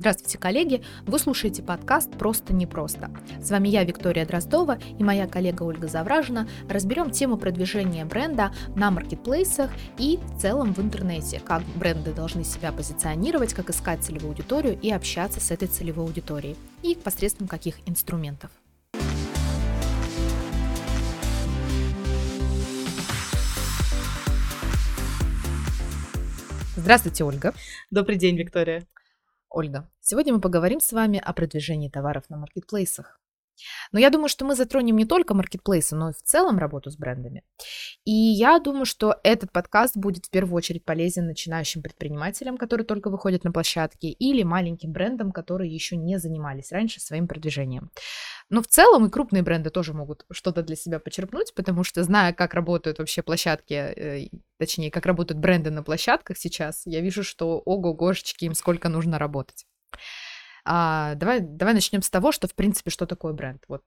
Здравствуйте, коллеги! Вы слушаете подкаст «Просто непросто». С вами я, Виктория Дроздова, и моя коллега Ольга Завражина. Разберем тему продвижения бренда на маркетплейсах и в целом в интернете, как бренды должны себя позиционировать, как искать целевую аудиторию и общаться с этой целевой аудиторией, и посредством каких инструментов. Здравствуйте, Ольга. Добрый день, Виктория. Ольга, сегодня мы поговорим с вами о продвижении товаров на маркетплейсах. Но я думаю, что мы затронем не только маркетплейсы, но и в целом работу с брендами. И я думаю, что этот подкаст будет в первую очередь полезен начинающим предпринимателям, которые только выходят на площадки, или маленьким брендам, которые еще не занимались раньше своим продвижением. Но в целом и крупные бренды тоже могут что-то для себя почерпнуть, потому что зная, как работают вообще площадки, э, точнее, как работают бренды на площадках сейчас, я вижу, что ого-гошечки, им сколько нужно работать. А, давай, давай начнем с того, что, в принципе, что такое бренд. Вот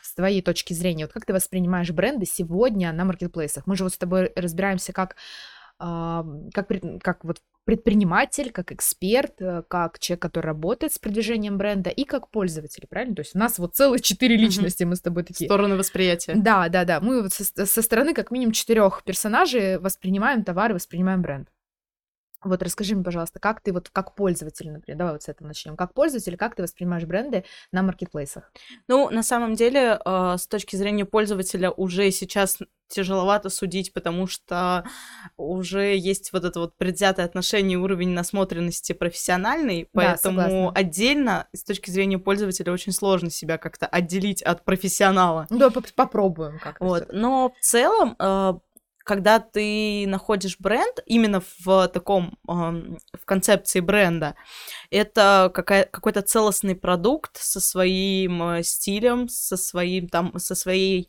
с твоей точки зрения, вот как ты воспринимаешь бренды сегодня на маркетплейсах? Мы же вот с тобой разбираемся как, а, как, как вот предприниматель, как эксперт, э, как человек, который работает с продвижением бренда, и как пользователь, правильно? То есть у нас вот целых четыре личности, мы с тобой такие. Стороны восприятия. Да, да, да. Мы вот со, со стороны как минимум четырех персонажей воспринимаем товар и воспринимаем бренд. Вот расскажи мне, пожалуйста, как ты вот как пользователь, например, давай вот с этого начнем. Как пользователь, как ты воспринимаешь бренды на маркетплейсах? Ну, на самом деле, э, с точки зрения пользователя уже сейчас тяжеловато судить, потому что уже есть вот это вот предвзятое отношение, уровень насмотренности профессиональный, поэтому да, отдельно с точки зрения пользователя очень сложно себя как-то отделить от профессионала. Ну, да, попробуем как-то. Вот, но в целом э, когда ты находишь бренд именно в таком, в концепции бренда, это какой-то целостный продукт со своим э, стилем, со своим там, со своей,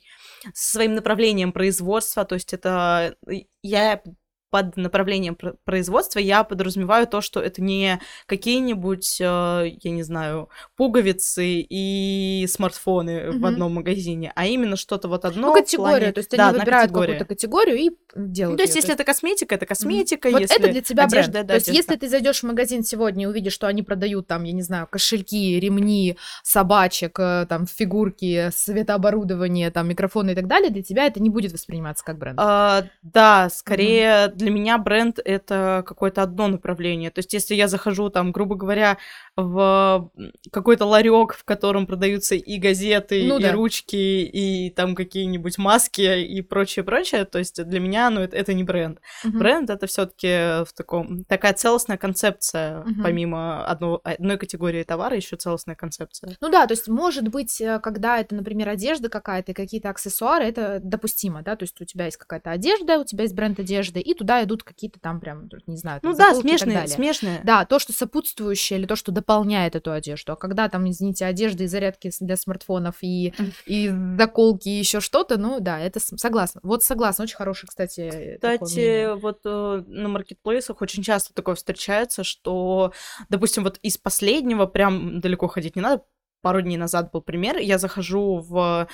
со своим направлением производства, то есть это я под направлением производства я подразумеваю то, что это не какие-нибудь, э, я не знаю, пуговицы и смартфоны mm-hmm. в одном магазине, а именно что-то вот одно. Ну, категорию, плане... то есть да, они выбирают какую-то категорию и делают. Ну, то есть, если это косметика, это косметика. Mm-hmm. Если вот это для тебя одежда, бренд. Да, то есть, одежда. если ты зайдешь в магазин сегодня и увидишь, что они продают там, я не знаю, кошельки, ремни, собачек, э, там, фигурки, светооборудование, там, микрофоны и так далее, для тебя это не будет восприниматься как бренд. А, да, скорее mm-hmm для меня бренд это какое-то одно направление. То есть, если я захожу там, грубо говоря, в какой-то ларек, в котором продаются и газеты, ну, и да. ручки, и там какие-нибудь маски и прочее, прочее, то есть для меня, ну, это, это не бренд. Угу. Бренд это все-таки в таком такая целостная концепция, угу. помимо одного, одной категории товара, еще целостная концепция. Ну да, то есть может быть, э, когда это, например, одежда какая-то, какие-то аксессуары, это допустимо, да, то есть у тебя есть какая-то одежда, у тебя есть бренд одежды, и туда идут какие-то там прям, не знаю, там, ну да, смешные, смешные. Да, то, что сопутствующее или то, что дополняет эту одежду. А когда там, извините, одежда и зарядки для смартфонов и, и заколки и еще что-то, ну да, это согласна. Вот согласна, очень хороший, кстати. Кстати, вот э, на маркетплейсах очень часто такое встречается, что, допустим, вот из последнего прям далеко ходить не надо, пару дней назад был пример. Я захожу в...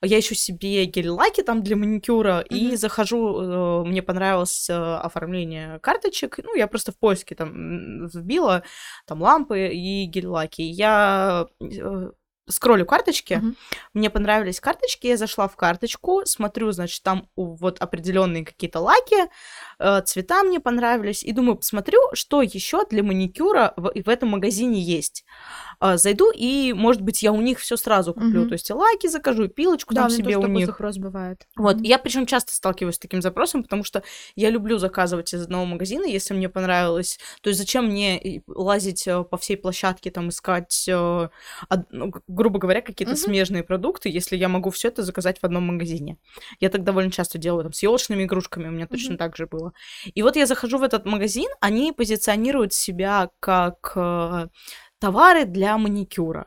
Я ищу себе гель-лаки там для маникюра, mm-hmm. и захожу, э, мне понравилось э, оформление карточек, ну, я просто в поиске там вбила там лампы и гель-лаки. Я э, скроллю карточки, uh-huh. мне понравились карточки, я зашла в карточку, смотрю, значит, там вот определенные какие-то лаки, цвета мне понравились, и думаю, посмотрю, что еще для маникюра в, в этом магазине есть. Э, зайду, и, может быть, я у них все сразу куплю, uh-huh. то есть и лаки закажу, и пилочку да, там себе у них. запрос бывает. Вот, uh-huh. я причем часто сталкиваюсь с таким запросом, потому что я люблю заказывать из одного магазина, если мне понравилось, то есть зачем мне лазить э, по всей площадке, там, искать, э, ну, грубо говоря, какие-то uh-huh. смежные продукты, если я могу все это заказать в одном магазине. Я так довольно часто делаю, там, с елочными игрушками у меня точно так же было. И вот я захожу в этот магазин, они позиционируют себя как э, товары для маникюра.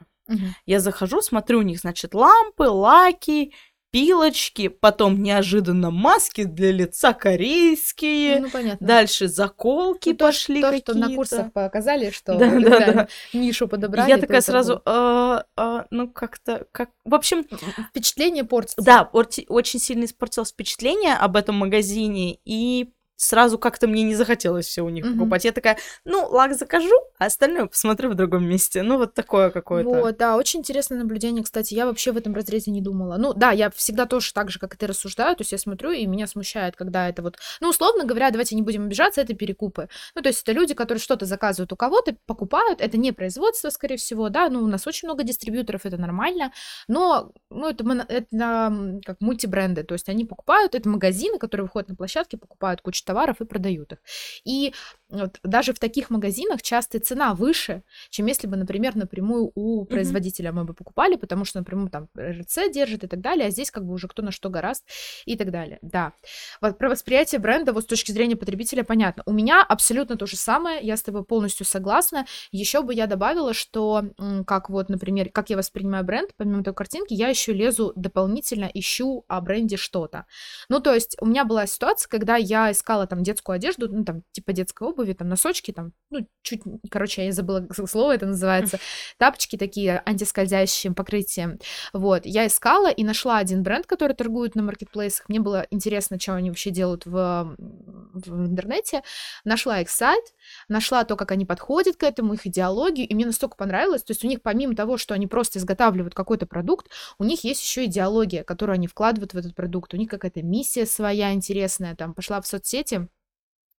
Я захожу, смотрю у них, значит, лампы, лаки, пилочки, потом неожиданно маски для лица корейские, ну, понятно. дальше заколки ну, пошли то, какие-то. То, что на курсах показали, что да, да, да. нишу подобрали. Я такая сразу, а, а, ну как-то, как, в общем... Впечатление портится. Да, очень сильно испортилось впечатление об этом магазине, и сразу как-то мне не захотелось все у них Мгм. покупать. Я такая, ну, лак закажу, а остальное посмотрю в другом месте. Ну, вот такое какое-то. Вот, да, очень интересное наблюдение, кстати, я вообще в этом разрезе не думала. Ну, да, я всегда тоже так же, как и ты, рассуждаю, то есть я смотрю, и меня смущает, когда это вот, ну, условно говоря, давайте не будем обижаться, это перекупы. Ну, то есть это люди, которые что-то заказывают у кого-то, покупают, это не производство, скорее всего, да, ну, у нас очень много дистрибьюторов, это нормально, но, ну, это, это как мультибренды, то есть они покупают, это магазины, которые выходят на площадке, покупают кучу товаров и продают их. И вот даже в таких магазинах часто цена выше, чем если бы, например, напрямую у производителя мы бы покупали, потому что напрямую там РЦ держит и так далее, а здесь как бы уже кто на что гораст и так далее. Да. Вот про восприятие бренда вот с точки зрения потребителя понятно. У меня абсолютно то же самое, я с тобой полностью согласна. Еще бы я добавила, что как вот, например, как я воспринимаю бренд, помимо той картинки, я еще лезу дополнительно, ищу о бренде что-то. Ну, то есть у меня была ситуация, когда я искала там детскую одежду, ну, там, типа детской обуви, там, носочки, там, ну, чуть, короче, я забыла слово, это называется, тапочки такие антискользящим покрытием. Вот, я искала и нашла один бренд, который торгует на маркетплейсах. Мне было интересно, что они вообще делают в, в интернете. Нашла их сайт, нашла то, как они подходят к этому, их идеологию, и мне настолько понравилось. То есть у них помимо того, что они просто изготавливают какой-то продукт, у них есть еще идеология, которую они вкладывают в этот продукт. У них какая-то миссия своя интересная. Там пошла в соцсети,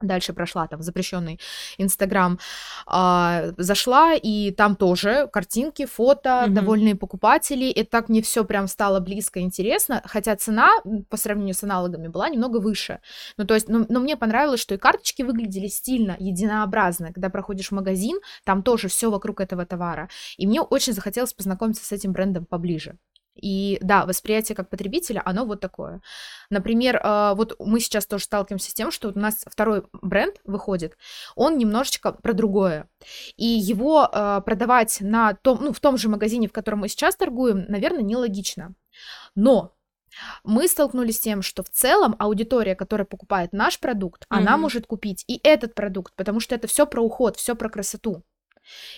дальше прошла там запрещенный Инстаграм, а, зашла, и там тоже картинки, фото, Мгм. довольные покупатели, и так мне все прям стало близко интересно, хотя цена по сравнению с аналогами была немного выше. Ну, то есть, ну, но мне понравилось, что и карточки выглядели стильно, единообразно. Когда проходишь в магазин, там тоже все вокруг этого товара. И мне очень захотелось познакомиться с этим брендом поближе. И да, восприятие как потребителя, оно вот такое. Например, э, вот мы сейчас тоже сталкиваемся с тем, что у нас второй бренд выходит, он немножечко про другое. И его э, продавать на том, ну, в том же магазине, в котором мы сейчас торгуем, наверное, нелогично. Но мы столкнулись с тем, что в целом аудитория, которая покупает наш продукт, она Мгм. может купить и этот продукт, потому что это все про уход, все про красоту.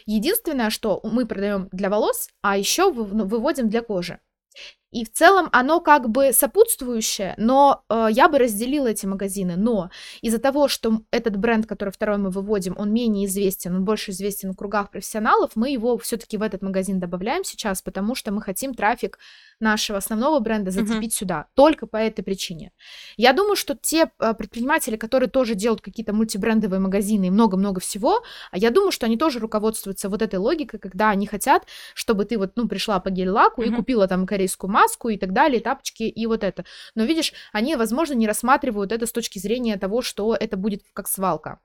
Единственное, что мы продаем для волос, а еще выводим для кожи. И в целом оно как бы сопутствующее, но э, я бы разделила эти магазины. Но из-за того, что этот бренд, который второй мы выводим, он менее известен, он больше известен в кругах профессионалов, мы его все-таки в этот магазин добавляем сейчас, потому что мы хотим трафик нашего основного бренда зацепить uh-huh. сюда. Только по этой причине. Я думаю, что те э, предприниматели, которые тоже делают какие-то мультибрендовые магазины и много-много всего, а я думаю, что они тоже руководствуются вот этой логикой, когда они хотят, чтобы ты вот, ну, пришла по гель-лаку uh-huh. и купила там корейскую маску и так далее, тапочки и вот это. Но видишь, они, возможно, не рассматривают это с точки зрения того, что это будет как свалка.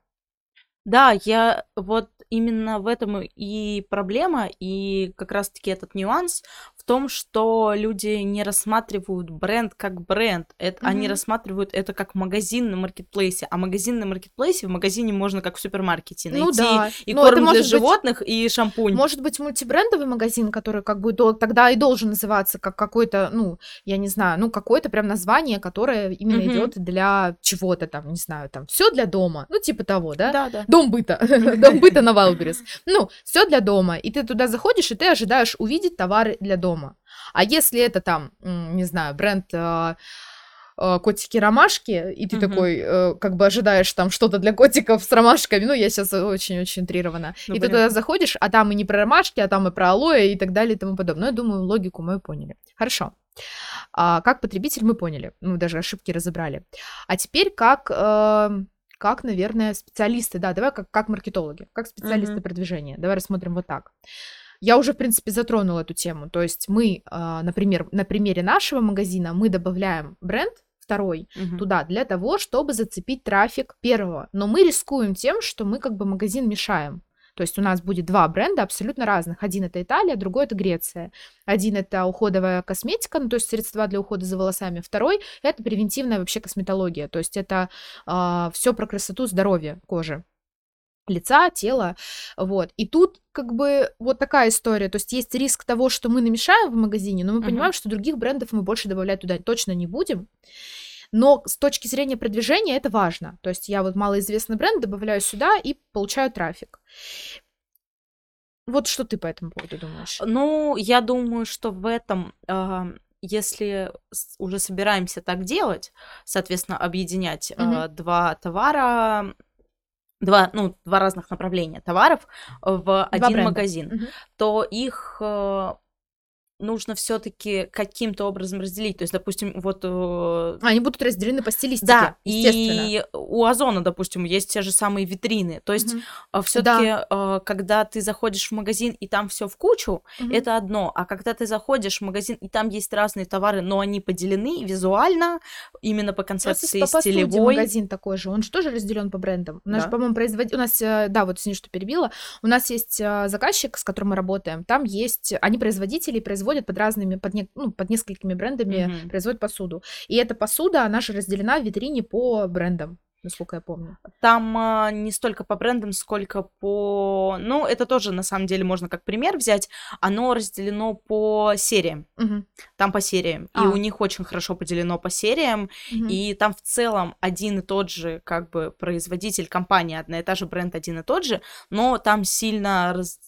Да, я вот именно в этом и проблема, и как раз-таки этот нюанс в том, что люди не рассматривают бренд как бренд, это, mm-hmm. они рассматривают это как магазин на маркетплейсе, а магазин на маркетплейсе в магазине можно как в супермаркете найти ну, да. и Но корм для животных, быть, и шампунь. Может быть мультибрендовый магазин, который как бы тогда и должен называться как какой-то, ну, я не знаю, ну, какое-то прям название, которое именно mm-hmm. идет для чего-то там, не знаю, там, все для дома, ну, типа того, да? Да, да. Дом быта, дом быта на Wildberries. Ну, все для дома. И ты туда заходишь, и ты ожидаешь увидеть товары для дома. А если это там, не знаю, бренд э, э, котики-ромашки, и ты uh-huh. такой, э, как бы ожидаешь там что-то для котиков с ромашками, ну, я сейчас очень-очень утрирована, ну, и понятно. ты туда заходишь, а там и не про ромашки, а там и про алоэ и так далее и тому подобное. Я думаю, логику мою поняли. Хорошо. А, как потребитель мы поняли, мы даже ошибки разобрали. А теперь как... Э, как, наверное, специалисты, да, давай как, как маркетологи, как специалисты uh-huh. продвижения. Давай рассмотрим вот так. Я уже, в принципе, затронула эту тему. То есть мы, например, на примере нашего магазина мы добавляем бренд второй uh-huh. туда для того, чтобы зацепить трафик первого. Но мы рискуем тем, что мы как бы магазин мешаем. То есть у нас будет два бренда абсолютно разных. Один это Италия, другой это Греция. Один это уходовая косметика, ну то есть средства для ухода за волосами. Второй это превентивная вообще косметология. То есть это э, все про красоту, здоровье кожи лица, тела, вот. И тут как бы вот такая история, то есть есть риск того, что мы намешаем в магазине, но мы uh-huh. понимаем, что других брендов мы больше добавлять туда точно не будем. Но с точки зрения продвижения это важно. То есть я вот малоизвестный бренд добавляю сюда и получаю трафик. Вот что ты по этому поводу думаешь? Ну, я думаю, что в этом э, если уже собираемся так делать, соответственно, объединять Мгм. э, два товара, два, ну, два разных направления товаров в один бренда. магазин, Мгм. то их э, нужно все-таки каким-то образом разделить. То есть, допустим, вот э, Они будут разделены по стилистике, да, и у Озона, допустим, есть те же самые витрины. То есть, Мгм. все-таки, когда ты заходишь в магазин и там все в кучу, Мгм. это одно. А когда ты заходишь в магазин и там есть разные товары, но они поделены визуально, именно по Просто концепции по посуде стилевой. магазин такой же, он же тоже разделен по брендам. У нас, Да. же, по-моему, производитель, у нас, э, да, вот извини, что перебила, у нас есть э, заказчик, с которым мы работаем, там есть, они производители, производят под разными, под, не- ну, под несколькими брендами, Мгм. производят посуду. И эта посуда, она же разделена в витрине по брендам, насколько я помню. Там а, не столько по брендам, сколько по... Ну, это тоже, на самом деле, можно как пример взять. Оно разделено по сериям. Мгм. Там по сериям. И А. у них очень хорошо поделено по сериям. Мгм. И там в целом один и тот же, как бы, производитель, компания одна и та же, бренд один и тот же, но там сильно раз-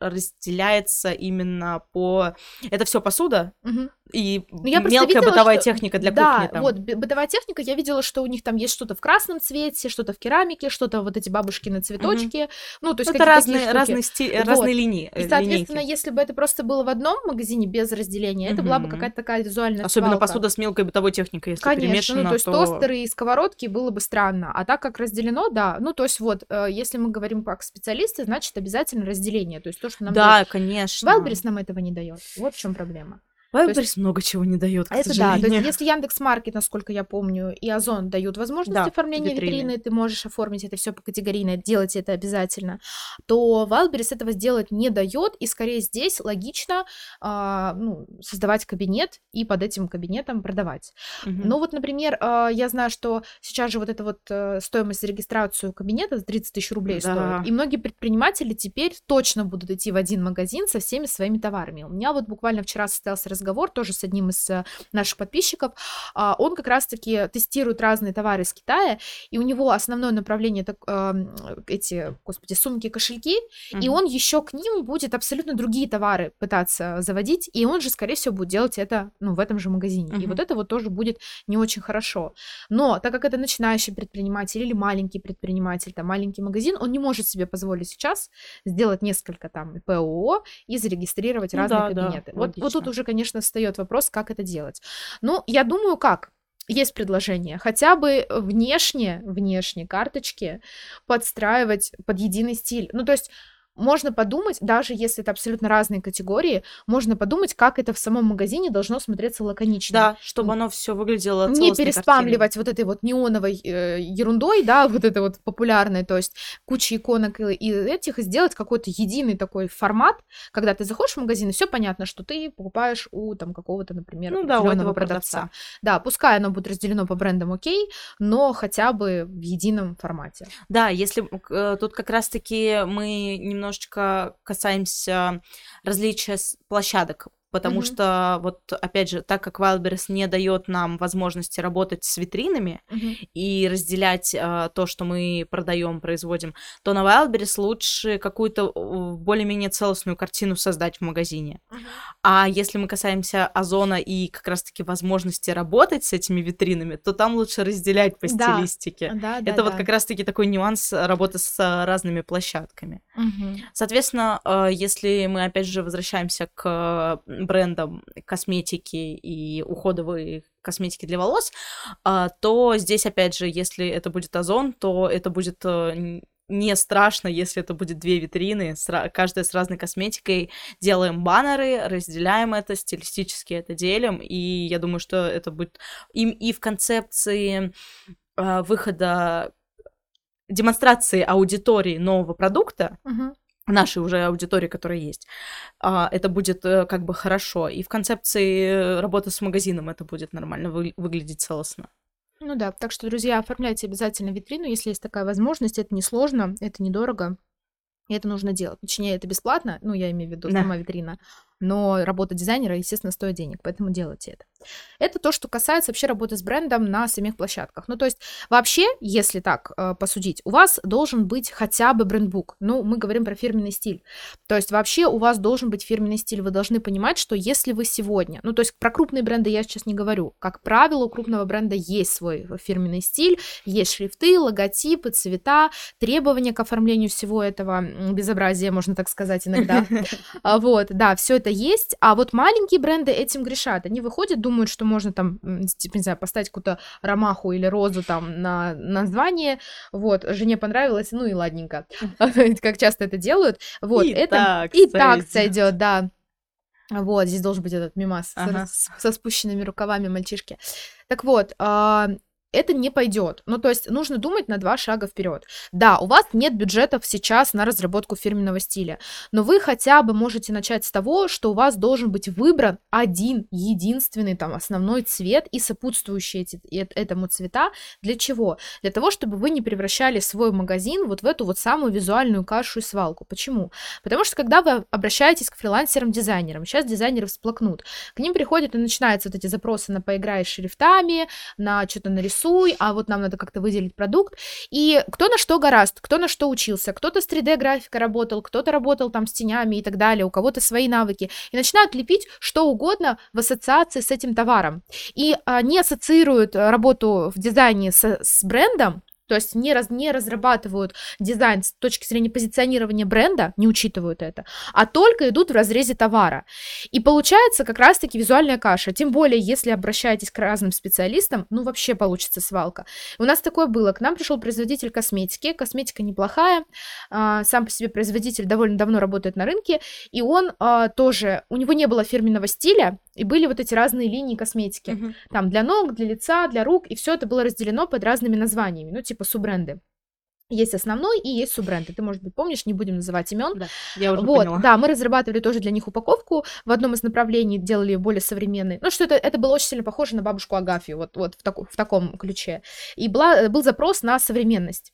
разделяется именно по... Это все посуда Мгм. И Ну, я мелкая видела, бытовая что- техника для да, кухни. Там. вот бытовая техника, я видела, что у них там есть что-то в красном цвете, что-то в керамике, что-то вот эти бабушкины цветочки, ну, то есть Ну, это разные, разные, стиль, Вот. разные линии. И, соответственно, линейки. если бы это просто было в одном магазине без разделения, это была бы какая-то такая визуальная Особенно свалка. посуда с мелкой бытовой техникой, если Конечно, перемешана, ну, то есть то... тостеры и сковородки было бы странно. А так как разделено, да. Ну, то есть вот, э, если мы говорим как специалисты, значит обязательно разделение. То есть то, что нам Да, дает конечно. Wildberries нам этого не дает. Вот в чем проблема. Wildberries есть- много чего не дает, к Это да, то сожалению. есть если Яндекс Маркет, насколько я помню, и Озон дают возможность Да, оформления витрины. витрины. ты можешь оформить это все по категорийно, делать это обязательно, то Wildberries этого сделать не дает, и скорее здесь логично а, ну, создавать кабинет и под этим кабинетом продавать. Мгм. Ну вот, например, а, я знаю, что сейчас же вот эта вот э, стоимость за регистрацию кабинета за 30 тысяч рублей Да. стоит. И многие предприниматели теперь точно будут идти в один магазин со всеми своими товарами. У меня вот буквально вчера состоялся разговор тоже с одним из э, наших подписчиков. А, Он как раз-таки тестирует разные товары из Китая, и у него основное направление так, эм, эти, господи, сумки, кошельки, и Мгм. он еще к ним будет абсолютно другие товары пытаться заводить, и он же, скорее всего, будет делать это ну, в этом же магазине. И Мгм. вот это вот тоже будет не очень хорошо. Но так как это начинающий предприниматель или маленький предприниматель, там маленький магазин, он не может себе позволить сейчас сделать несколько там ПОО и зарегистрировать Ну разные да, да, кабинеты. вот, вот тут уже, конечно, встает вопрос, как это делать. Ну, я думаю, как? Есть предложение. Хотя бы внешне, внешне карточки подстраивать под единый стиль. Ну, то есть можно подумать, даже если это абсолютно разные категории, можно подумать, как это в самом магазине должно смотреться лаконично. Да, чтобы оно все выглядело Не переспамливать вот этой вот неоновой э, ерундой, да, вот этой вот популярной, то есть куча иконок и, и этих, и сделать какой-то единый такой формат, когда ты заходишь в магазин, и все понятно, что ты покупаешь у там какого-то, например, Ну да, у этого продавца. Да, пускай оно будет разделено по брендам, окей, но хотя бы в едином формате. Да, если э, тут как раз-таки мы немножечко касаемся различия площадок, потому Мгм. что вот опять же, так как Wildberries не дает нам возможности работать с витринами и разделять э, то, что мы продаем, производим, то на Wildberries лучше какую-то более-менее целостную картину создать в магазине. А если мы касаемся озона и как раз-таки возможности работать с этими витринами, то там лучше разделять по Да. стилистике. Да, да, Это вот да. как раз-таки такой нюанс работы с э, разными площадками. Мгм. Соответственно, э, если мы опять же возвращаемся к брендам косметики и уходовой косметики для волос, э, то здесь опять же, если это будет озон, то это будет э, не страшно, если это будет две витрины, каждая с разной косметикой. Делаем баннеры, разделяем это, стилистически это делим, и я думаю, что это будет им и в концепции э, выхода демонстрации аудитории нового продукта, Мгм. Нашей уже аудитории, которая есть, а, это будет э, как бы хорошо. И в концепции работы с магазином это будет нормально вы- выглядеть целостно. Ну да, так что, друзья, оформляйте обязательно витрину, если есть такая возможность. Это несложно, это недорого, и это нужно делать. Точнее, это бесплатно, ну, я имею в виду Да. сама витрина. Но работа дизайнера, естественно, стоит денег, поэтому делайте это. Это то, что касается вообще работы с брендом на самих площадках. Ну, то есть, вообще, если так э, посудить, у вас должен быть хотя бы брендбук. Ну, мы говорим про фирменный стиль. То есть, вообще, у вас должен быть фирменный стиль. Вы должны понимать, что если вы сегодня, ну, то есть, про крупные бренды я сейчас не говорю. Как правило, у крупного бренда есть свой фирменный стиль, есть шрифты, логотипы, цвета, требования к оформлению всего этого безобразия, можно так сказать, иногда. А, вот, да, все это есть. А вот маленькие бренды этим грешат. Они выходят, думают, что можно там, типа, не знаю, поставить какую-то ромаху или розу там на название, вот, жене понравилось, ну и ладненько, как часто это делают, вот, и это так и так сойдет, да. Вот, здесь должен быть этот мимас Ага. со, со спущенными рукавами мальчишки. Так вот, а, это не пойдет. Ну, то есть нужно думать на два шага вперед. Да, у вас нет бюджетов сейчас на разработку фирменного стиля, но вы хотя бы можете начать с того, что у вас должен быть выбран один единственный там основной цвет и сопутствующие этому цвета. Для чего? Для того, чтобы вы не превращали свой магазин вот в эту вот самую визуальную кашу и свалку. Почему? Потому что когда вы обращаетесь к фрилансерам-дизайнерам, сейчас дизайнеры всплакнут, к ним приходят и начинаются вот эти запросы на поиграй с шрифтами, на что-то нарисуй, а вот нам надо как-то выделить продукт. И кто на что гораст, кто на что учился, кто-то с 3D-графикой работал, кто-то работал там с тенями и так далее, у кого-то свои навыки. И начинают лепить что угодно в ассоциации с этим товаром. И не ассоциируют работу в дизайне с, с брендом, то есть не, раз, не разрабатывают дизайн с точки зрения позиционирования бренда, не учитывают это, а только идут в разрезе товара. И получается как раз-таки визуальная каша. Тем более, если обращаетесь к разным специалистам, ну вообще получится свалка. У нас такое было. К нам пришел производитель косметики. Косметика неплохая. а, Сам по себе производитель довольно давно работает на рынке. И он а, тоже, у него не было фирменного стиля, и были вот эти разные линии косметики. Мгм. Там для ног, для лица, для рук, и все это было разделено под разными названиями, ну, типа суббренды. Есть основной и есть суббренды. Ты, может быть, помнишь, не будем называть имен. Да, я уже Вот, поняла. да, мы разрабатывали тоже для них упаковку в одном из направлений, делали ее более современной. Ну, что это, это было очень сильно похоже на бабушку Агафью, вот, вот в, таку- в таком ключе. И была, был запрос на современность.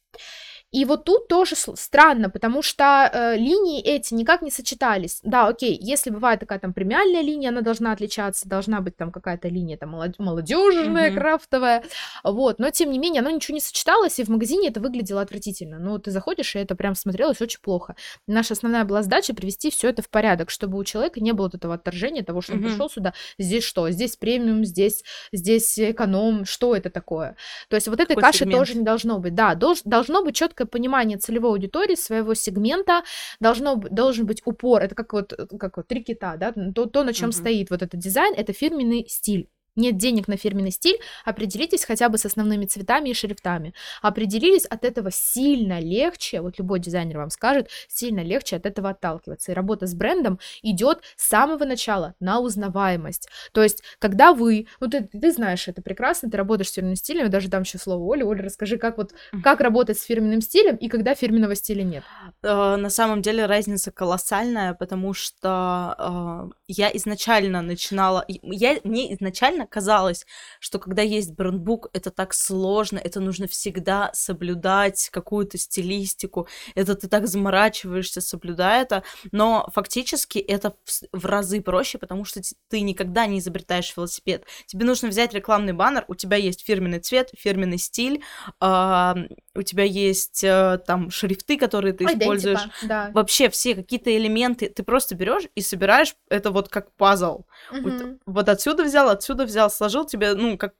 И вот тут тоже странно, потому что э, линии эти никак не сочетались. Да, окей, если бывает такая там премиальная линия, она должна отличаться, должна быть там какая-то линия там молодежная, Мгм. крафтовая, вот, но тем не менее оно ничего не сочеталось, и в магазине это выглядело отвратительно. Ну, ты заходишь, и это прям смотрелось очень плохо. Наша основная была задача привести все это в порядок, чтобы у человека не было вот этого отторжения, того, что он Мгм. пришел сюда, здесь что, здесь премиум, здесь, здесь эконом, что это такое? То есть вот этой Какой каши сегмент? тоже не должно быть. Да, долж- должно быть четкое понимание целевой аудитории, своего сегмента, должно, должен быть упор, это как вот, э, как вот три кита, да, то, то на чем Мгм. стоит вот этот дизайн, это фирменный стиль. Нет денег на фирменный стиль, определитесь хотя бы с основными цветами и шрифтами. Определились, от этого сильно легче, вот любой дизайнер вам скажет, сильно легче от этого отталкиваться. И работа с брендом идет с самого начала на узнаваемость. То есть, когда вы, ну ты, ты знаешь это прекрасно, ты работаешь с фирменным стилем, я даже дам еще слово Оле. Оля, расскажи, как вот, как работать с фирменным стилем и когда фирменного стиля нет. Э, на самом деле разница колоссальная, потому что э, я изначально начинала, я мне изначально казалось, что когда есть брендбук, это так сложно, это нужно всегда соблюдать какую-то стилистику, это ты так заморачиваешься, соблюдая это, но фактически это в, в разы проще, потому что ты никогда не изобретаешь велосипед. Тебе нужно взять рекламный баннер, у тебя есть фирменный цвет, фирменный стиль, а, у тебя есть э, там шрифты, которые ты используешь Идентика, да. вообще все какие-то элементы ты просто берешь и собираешь это вот как пазл. Вот, Мгм. вот отсюда взял, отсюда взял, сложил тебе, ну, как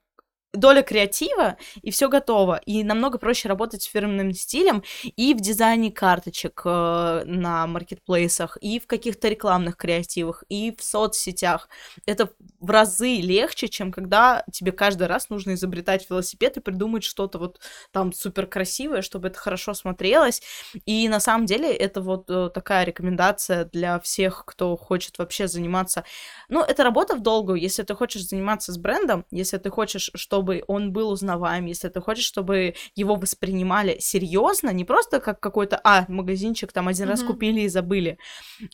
доля креатива, и все готово. И намного проще работать с фирменным стилем и в дизайне карточек э, на маркетплейсах, и в каких-то рекламных креативах, и в соцсетях. Это в разы легче, чем когда тебе каждый раз нужно изобретать велосипед и придумать что-то вот там супер красивое, чтобы это хорошо смотрелось. И на самом деле это вот э, такая рекомендация для всех, кто хочет вообще заниматься. Ну, это работа в долгую. Если ты хочешь заниматься с брендом, если ты хочешь, чтобы чтобы он был узнаваем, если ты хочешь, чтобы его воспринимали серьезно, не просто как какой-то, а, магазинчик там один раз Мгм. купили и забыли,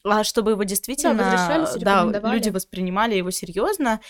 а чтобы его действительно, да, люди воспринимали его серьезно,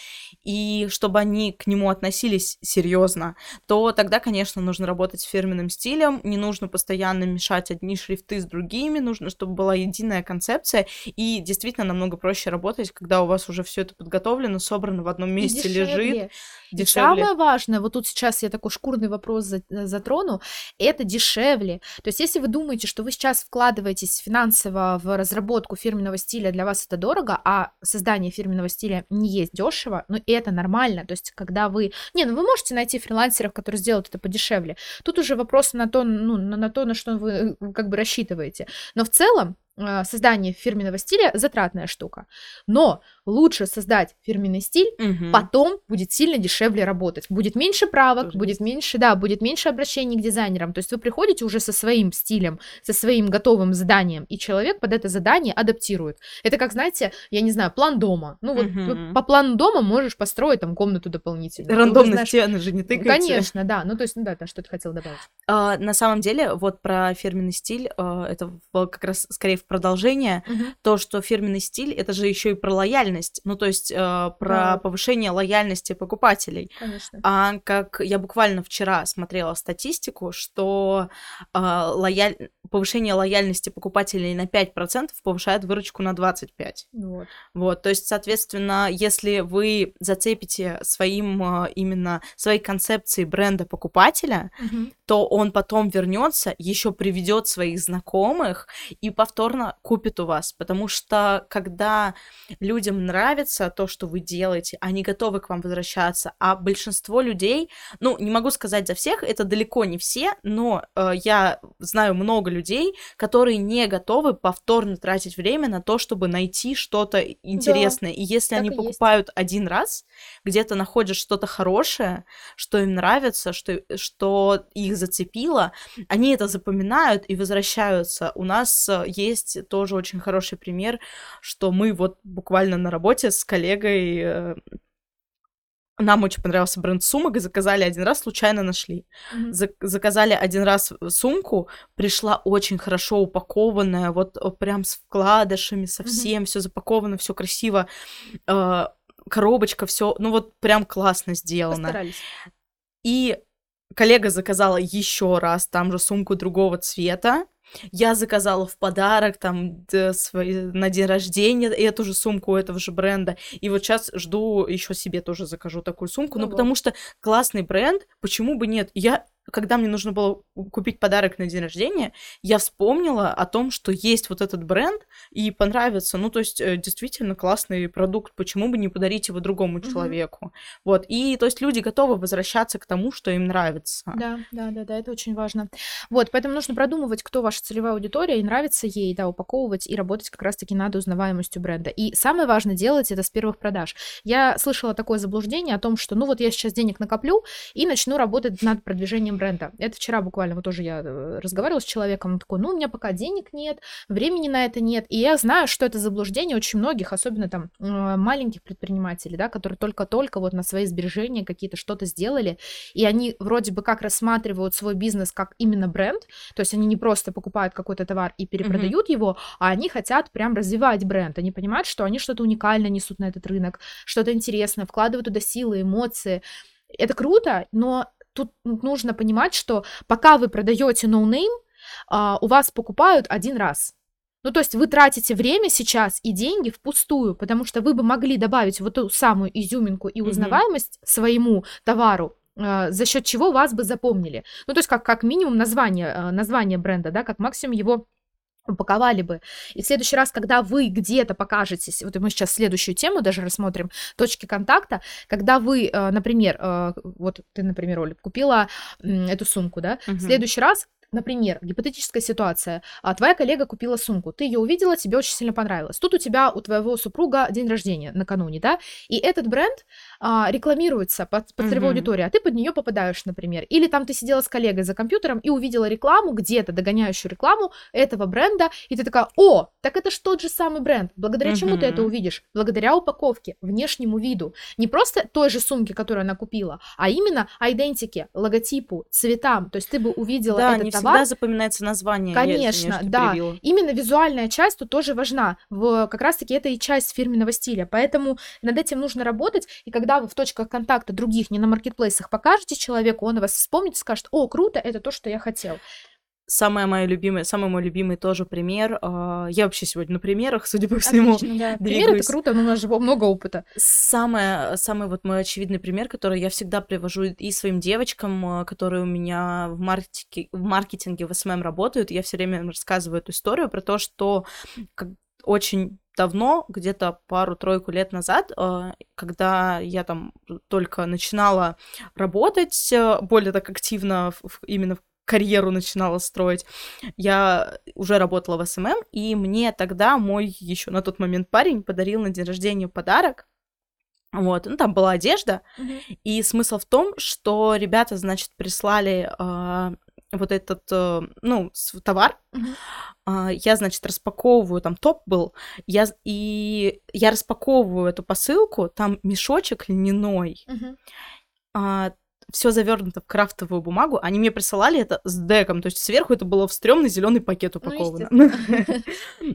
и чтобы они к нему относились серьезно, то тогда, конечно, нужно работать с фирменным стилем, не нужно постоянно мешать одни шрифты с другими, нужно, чтобы была единая концепция, и действительно намного проще работать, когда у вас уже все это подготовлено, собрано в одном месте, лежит, дешевле. И самое важное, вот тут сейчас я такой шкурный вопрос э, затрону, это дешевле. То есть, если вы думаете, что вы сейчас вкладываетесь финансово в разработку фирменного стиля, для вас это дорого, а создание фирменного стиля не есть дешево, ну это нормально. То есть, когда вы... Не, ну вы можете найти фрилансеров, которые сделают это подешевле. Тут уже вопрос на то, ну, на, то, на что вы э, как бы рассчитываете. Но в целом создание фирменного стиля затратная штука. Но лучше создать фирменный стиль, Мгм. потом будет сильно дешевле работать. Будет меньше правок, Тоже будет меньше, да, будет меньше обращений к дизайнерам. То есть вы приходите уже со своим стилем, со своим готовым заданием, и человек под это задание адаптирует. Это как, знаете, я не знаю, план дома. Ну вот Мгм. по плану дома можешь построить там комнату Рандомные знаешь- стены же не тыкайте. Конечно, да. Ну то есть, ну да, там что ты хотела добавить. А, на самом деле, вот про фирменный стиль, а, это как раз скорее в продолжение, то, что фирменный стиль, это же еще и про лояльность, ну, то есть а, про Да. повышение лояльности покупателей. Конечно. А как я буквально вчера смотрела статистику, что а, лояль... повышение лояльности покупателей на 5% повышает выручку на 25%. Вот. Вот, то есть, соответственно, если вы зацепите своим а, именно своей концепцией бренда покупателя, то он потом вернется, еще приведет своих знакомых и повторно купит у вас. Потому что когда людям нравится то, что вы делаете, они готовы к вам возвращаться. А большинство людей, ну, не могу сказать за всех, это далеко не все, но э, я знаю много людей, которые не готовы повторно тратить время на то, чтобы найти что-то интересное. и если они и есть. покупают один раз, где-то находят что-то хорошее, что им нравится, что, что их зацепило, они это запоминают и возвращаются. У нас э, есть тоже очень хороший пример, что мы вот буквально на работе с коллегой э, нам очень понравился бренд сумок, и заказали один раз, случайно нашли. Зак- заказали один раз сумку, пришла очень хорошо упакованная, вот э, прям с вкладышами, совсем все запаковано, все красиво, э, коробочка, все, ну вот прям классно сделано. Постарались. И коллега заказала еще раз там же сумку другого цвета. Я заказала в подарок там д- свои- на день рождения эту же сумку у этого же бренда. И вот сейчас жду еще себе тоже закажу такую сумку. Ну, Ну потому что классный бренд, почему бы нет? Я когда мне нужно было купить подарок на день рождения, я вспомнила о том, что есть вот этот бренд и понравится. Ну, то есть, э, действительно классный продукт. Почему бы не подарить его другому Мгм. человеку? Вот. И, то есть, люди готовы возвращаться к тому, что им нравится. Да, да, да, да, это очень важно. Вот, поэтому нужно продумывать, кто ваша целевая аудитория, и нравится ей, да, упаковывать и работать как раз-таки над узнаваемостью бренда. И самое важное делать это с первых продаж. Я слышала такое заблуждение о том, что, ну вот я сейчас денег накоплю и начну работать над продвижением бренда. Это вчера буквально, вот тоже я э, разговаривала с человеком, он такой, ну у меня пока денег нет, времени на это нет. И я знаю, что это заблуждение очень многих, особенно там э, маленьких предпринимателей, да, которые только-только вот на свои сбережения какие-то что-то сделали, и они вроде бы как рассматривают свой бизнес как именно бренд, то есть они не просто покупают какой-то товар и перепродают его, а они хотят прям развивать бренд. Они понимают, что они что-то уникальное несут на этот рынок, что-то интересное, вкладывают туда силы, эмоции. Это круто, но тут нужно понимать, что пока вы продаете no name, а, у вас покупают один раз. Ну, то есть вы тратите время сейчас и деньги впустую, потому что вы бы могли добавить вот ту самую изюминку и узнаваемость своему товару, а, за счет чего вас бы запомнили. Ну, то есть как, как минимум название, а, название бренда, да, как максимум его упаковали бы. И в следующий раз, когда вы где-то покажетесь, вот мы сейчас следующую тему даже рассмотрим, точки контакта, когда вы, э, например, э, вот ты, например, Оля, купила эту сумку, да, Мгм. в следующий раз Например, гипотетическая ситуация. А, твоя коллега купила сумку, ты ее увидела, тебе очень сильно понравилось. Тут у тебя, у твоего супруга день рождения накануне, да, и этот бренд а, рекламируется под, под целевой Мгм. аудиторией, а ты под нее попадаешь, например. Или там ты сидела с коллегой за компьютером и увидела рекламу, где-то догоняющую рекламу этого бренда, и ты такая, о, так это ж тот же самый бренд. Благодаря чему ты это увидишь? Благодаря упаковке, внешнему виду. Не просто той же сумки, которую она купила, а именно идентике, логотипу, цветам. То есть ты бы увидела Да, этот не товар, всегда запоминается название. Конечно, да. перебила. Именно визуальная часть тут тоже важна. В, как раз-таки это и часть фирменного стиля. Поэтому над этим нужно работать. И когда вы в точках контакта других, не на маркетплейсах, покажете человеку, он вас вспомнит и скажет, о, круто, это то, что я хотел. Самая моя любимая, самый мой любимый тоже пример. а, Я вообще сегодня на примерах, судя по всему. Отлично, да. Пример это круто, но у нас же много опыта. Самое, самый вот мой очевидный пример, который я всегда привожу и своим девочкам, а, которые у меня в, маркетинге, в маркетинге, в SMM работают, я все время рассказываю эту историю про то, что очень давно, где-то пару-тройку лет назад, а, когда я там только начинала работать, а, более так активно именно в карьеру начинала строить, я уже работала в SMM, и мне тогда мой еще на тот момент парень подарил на день рождения подарок. Вот, ну там была одежда, и смысл в том, что ребята, значит, прислали а, вот этот, э, ну, товар. А, я, значит, распаковываю, там топ был, я, и я распаковываю эту посылку, там мешочек льняной, Мгм. Все завернуто в крафтовую бумагу. Они мне присылали это с деком, то есть сверху это было в стрёмный зеленый пакет Ну, упаковано.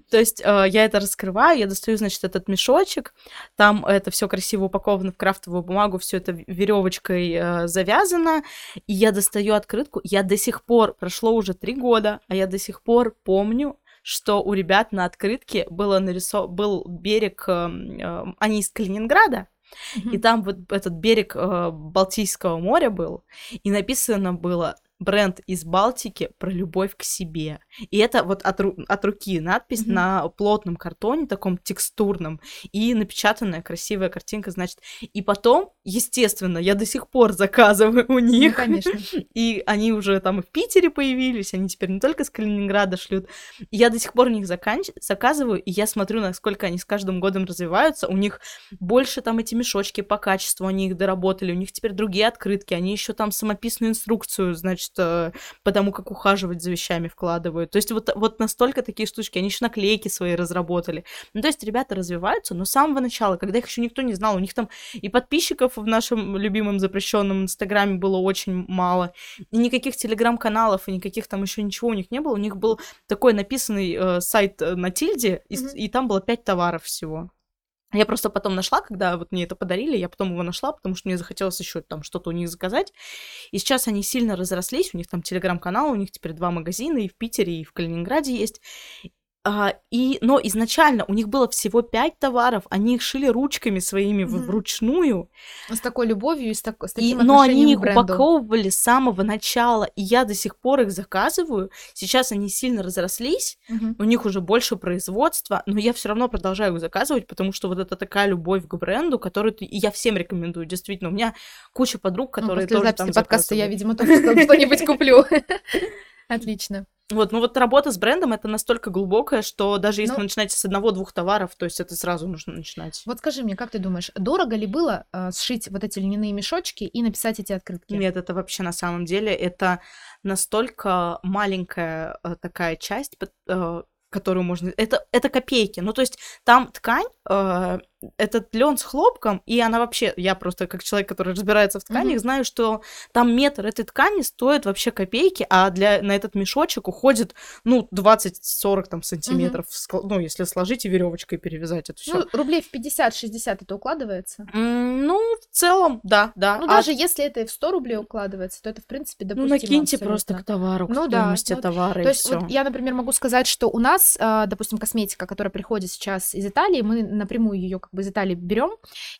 То есть э, я это раскрываю, я достаю, значит, этот мешочек, там это все красиво упаковано в крафтовую бумагу, все это веревочкой э, завязано, и я достаю открытку. Я до сих пор, прошло уже три года, а я до сих пор помню, что у ребят на открытке было нарисован, был берег, э, э, они из Калининграда, и там вот этот берег э, Балтийского моря был, и написано было бренд из Балтики про любовь к себе. И это вот от, ру- от руки надпись Мгм. на плотном картоне, таком текстурном, и напечатанная красивая картинка, значит. И потом, естественно, я до сих пор заказываю у Ну, них. конечно. И они уже там и в Питере появились, они теперь не только с Калининграда шлют. И я до сих пор у них заканч... заказываю, и я смотрю, насколько они с каждым годом развиваются. У них больше там эти мешочки по качеству, они их доработали, у них теперь другие открытки, они еще там самописную инструкцию, значит, э, по тому, как ухаживать за вещами вкладывают. То есть вот, вот настолько такие штучки, они еще наклейки свои разработали. Ну, то есть ребята развиваются, но с самого начала, когда их еще никто не знал, у них там и подписчиков в нашем любимом запрещенном инстаграме было очень мало, и никаких телеграм-каналов, и никаких там еще ничего у них не было. У них был такой написанный э, сайт э, на тильде, и, Мгм. и там было пять товаров всего. Я просто потом нашла, когда вот мне это подарили, я потом его нашла, потому что мне захотелось еще там что-то у них заказать. И сейчас они сильно разрослись, у них там телеграм-канал, у них теперь два магазина, и в Питере, и в Калининграде есть. А, и, но изначально у них было всего пять товаров, они их шили ручками своими Мгм. вручную, С такой любовью и с, так- с и, таким но они их бренду. упаковывали с самого начала, и я до сих пор их заказываю. Сейчас они сильно разрослись, Мгм. у них уже больше производства, но я все равно продолжаю их заказывать, потому что вот это такая любовь к бренду, которую ты- и я всем рекомендую, действительно. У меня куча подруг, Ну, которые после тоже записи там подкаста я, видимо, тоже что- что-нибудь куплю. Отлично. Вот, ну вот работа с брендом это настолько глубокая, что даже если Ну- вы начинаете с одного-двух товаров, то есть это сразу нужно начинать. Вот скажи мне, как ты думаешь, дорого ли было э, сшить вот эти льняные мешочки и написать эти открытки? Нет, это вообще на самом деле это настолько маленькая э, такая часть, э, которую можно... Это, это копейки. Ну, то есть там ткань, э, этот лен с хлопком, и она вообще... Я просто как человек, который разбирается в тканях, Мгм. знаю, что там метр этой ткани стоит вообще копейки, а для, на этот мешочек уходит, ну, 20-40 там сантиметров, скл- ну, если сложить и веревочкой перевязать это все. Ну, рублей в 50-60 это укладывается? ну, в целом, да, да. Ну, А даже если это и в 100 рублей укладывается, то это, в принципе, Ну, допустимо накиньте абсолютно. просто к товару, к Ну да, стоимости ну, товара, То и есть все. вот я, например, могу сказать, что у нас, а, допустим, косметика, которая приходит сейчас из Италии, мы напрямую ее как бы из Италии берем,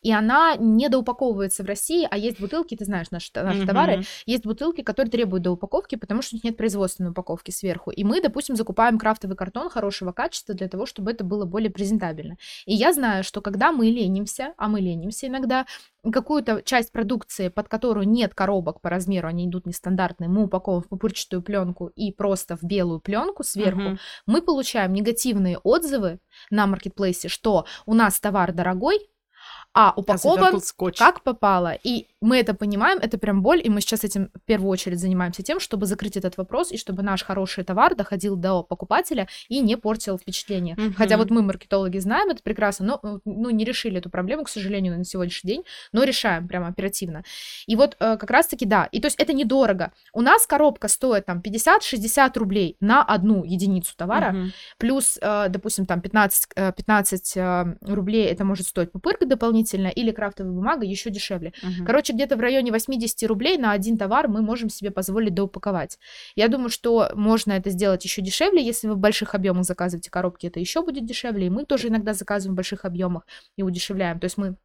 и она не доупаковывается в России, а есть бутылки, ты знаешь наши, наши товары, есть бутылки, которые требуют доупаковки, потому что у них нет производственной упаковки сверху. И мы, допустим, закупаем крафтовый картон хорошего качества для того, чтобы это было более презентабельно. И я знаю, что когда мы ленимся, а мы ленимся иногда, какую-то часть продукции, под которую нет коробок по размеру, они идут нестандартные, мы упаковываем в пупырчатую пленку и просто в белую пленку сверху, мы получаем негативные отзывы на маркетплейсе, что у нас товар дорогой, а упакован как попало. И мы это понимаем, это прям боль, и мы сейчас этим в первую очередь занимаемся тем, чтобы закрыть этот вопрос, и чтобы наш хороший товар доходил до покупателя и не портил впечатление. Мгм. Хотя вот мы, маркетологи, знаем это прекрасно, но э, ну, не решили эту проблему, к сожалению, на сегодняшний день, но решаем прямо оперативно. И вот э, как раз-таки, да, и то есть это недорого. У нас коробка стоит там 50-60 рублей на одну единицу товара, Мгм. Плюс, э, допустим, там 15, э, 15 э, рублей это может стоить пупырка дополнительно или крафтовая бумага еще дешевле. Мгм. Короче, где-то в районе 80 рублей на один товар мы можем себе позволить доупаковать. Я думаю, что можно это сделать еще дешевле, если вы в больших объемах заказываете коробки, это еще будет дешевле. И мы тоже иногда заказываем в больших объемах и удешевляем. То есть мы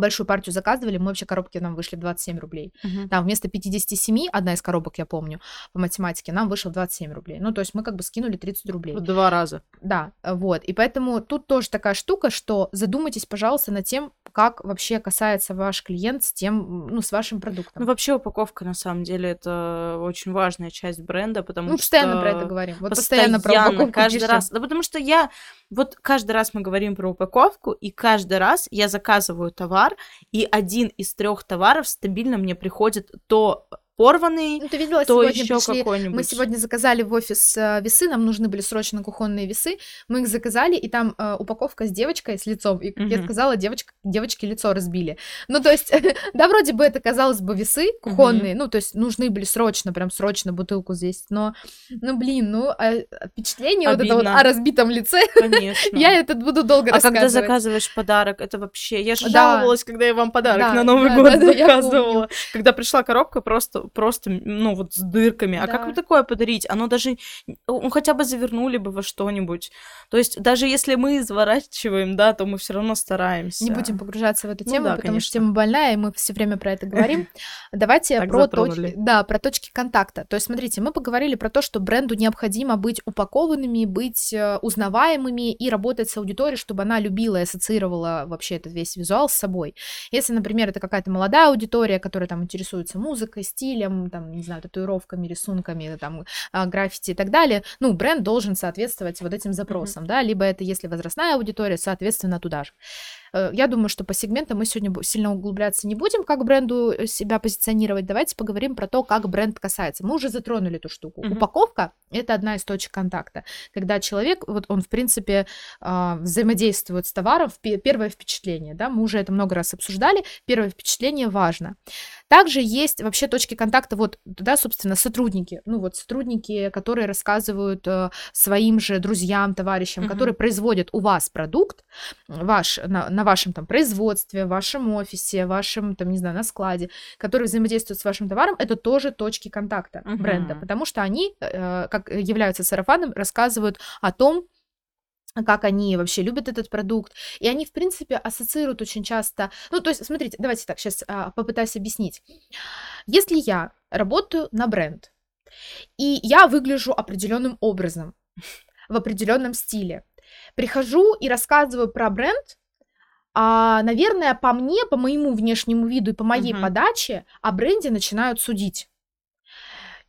большую партию заказывали, мы вообще коробки нам вышли 27 рублей. Мгм. Там вместо 57, одна из коробок, я помню, по математике, нам вышло 27 рублей. Ну, то есть мы как бы скинули 30 рублей. В Два раза. Да, вот. И поэтому тут тоже такая штука, что задумайтесь, пожалуйста, над тем, как вообще касается ваш клиент с тем, ну, с вашим продуктом. Ну, вообще упаковка, на самом деле, это очень важная часть бренда, потому Ну, что... постоянно про это говорим. Вот постоянно, про упаковку каждый пишем. раз. Да потому что я... Вот каждый раз мы говорим про упаковку, и каждый раз я заказываю товар, и один из трех товаров стабильно мне приходит то порванный, Ну, ты видела, то сегодня еще пришли... какой-нибудь. Мы сегодня заказали в офис э, весы, нам нужны были срочно кухонные весы. Мы их заказали, и там э, упаковка с девочкой, с лицом. И, как я Мгм. сказала, девочка, девочке лицо разбили. Ну, то есть, да, вроде бы это, казалось бы, весы кухонные, ну, то есть нужны были срочно, прям срочно бутылку здесь. Но, ну, блин, ну, а, впечатление вот это вот Обидно. о разбитом лице, Конечно. я это буду долго А когда заказываешь подарок, это вообще... Я же Да. жаловалась, когда я вам подарок Да, на Новый да, год да, я заказывала. Когда пришла коробка просто, просто, ну, вот с дырками. А Да. как вы такое подарить? Оно даже... Ну, хотя бы завернули бы во что-нибудь. То есть даже если мы изворачиваем, да, то мы все равно стараемся. Не будем погружаться в эту Ну тему, да, потому что конечно. тема больная, и мы все время про это говорим. Давайте про точки, да, про точки контакта. То есть, смотрите, мы поговорили про то, что бренду необходимо быть упакованными, быть э, узнаваемыми и работать с аудиторией, чтобы она любила и ассоциировала вообще этот весь визуал с собой. Если, например, это какая-то молодая аудитория, которая там интересуется музыкой, стилем, там, не знаю, татуировками, рисунками, там, а, граффити и так далее, ну, бренд должен соответствовать вот этим запросам, да, либо это, если возрастная аудитория, соответственно, туда же. Э, Я думаю, что по сегментам мы сегодня сильно углубляться не будем, как бренду э, себя позиционировать. Давайте поговорим про то, как бренд касается. Мы уже затронули эту штуку. Мгм. Упаковка — это одна из точек контакта, когда человек, вот он, в принципе, а, взаимодействует с товаром, первое впечатление, да, мы уже это много раз обсуждали, первое впечатление важно. Также есть вообще точки контакта, вот, да, собственно, сотрудники, ну вот сотрудники, которые рассказывают э, своим же друзьям, товарищам, Мгм. которые производят у вас продукт, ваш, на, на вашем там производстве, в вашем офисе, вашем, там, не знаю, на складе, которые взаимодействуют с вашим товаром, это тоже точки контакта Мгм. бренда, потому что они, э, как являются сарафаном, рассказывают о том, как они вообще любят этот продукт, и они, в принципе, ассоциируют очень часто... Ну, то есть, смотрите, давайте так, сейчас попытаюсь объяснить. Если я работаю на бренд, и я выгляжу определенным образом, в определенном стиле, прихожу и рассказываю про бренд, а, наверное, по мне, по моему внешнему виду и по моей Мгм. подаче о бренде начинают судить.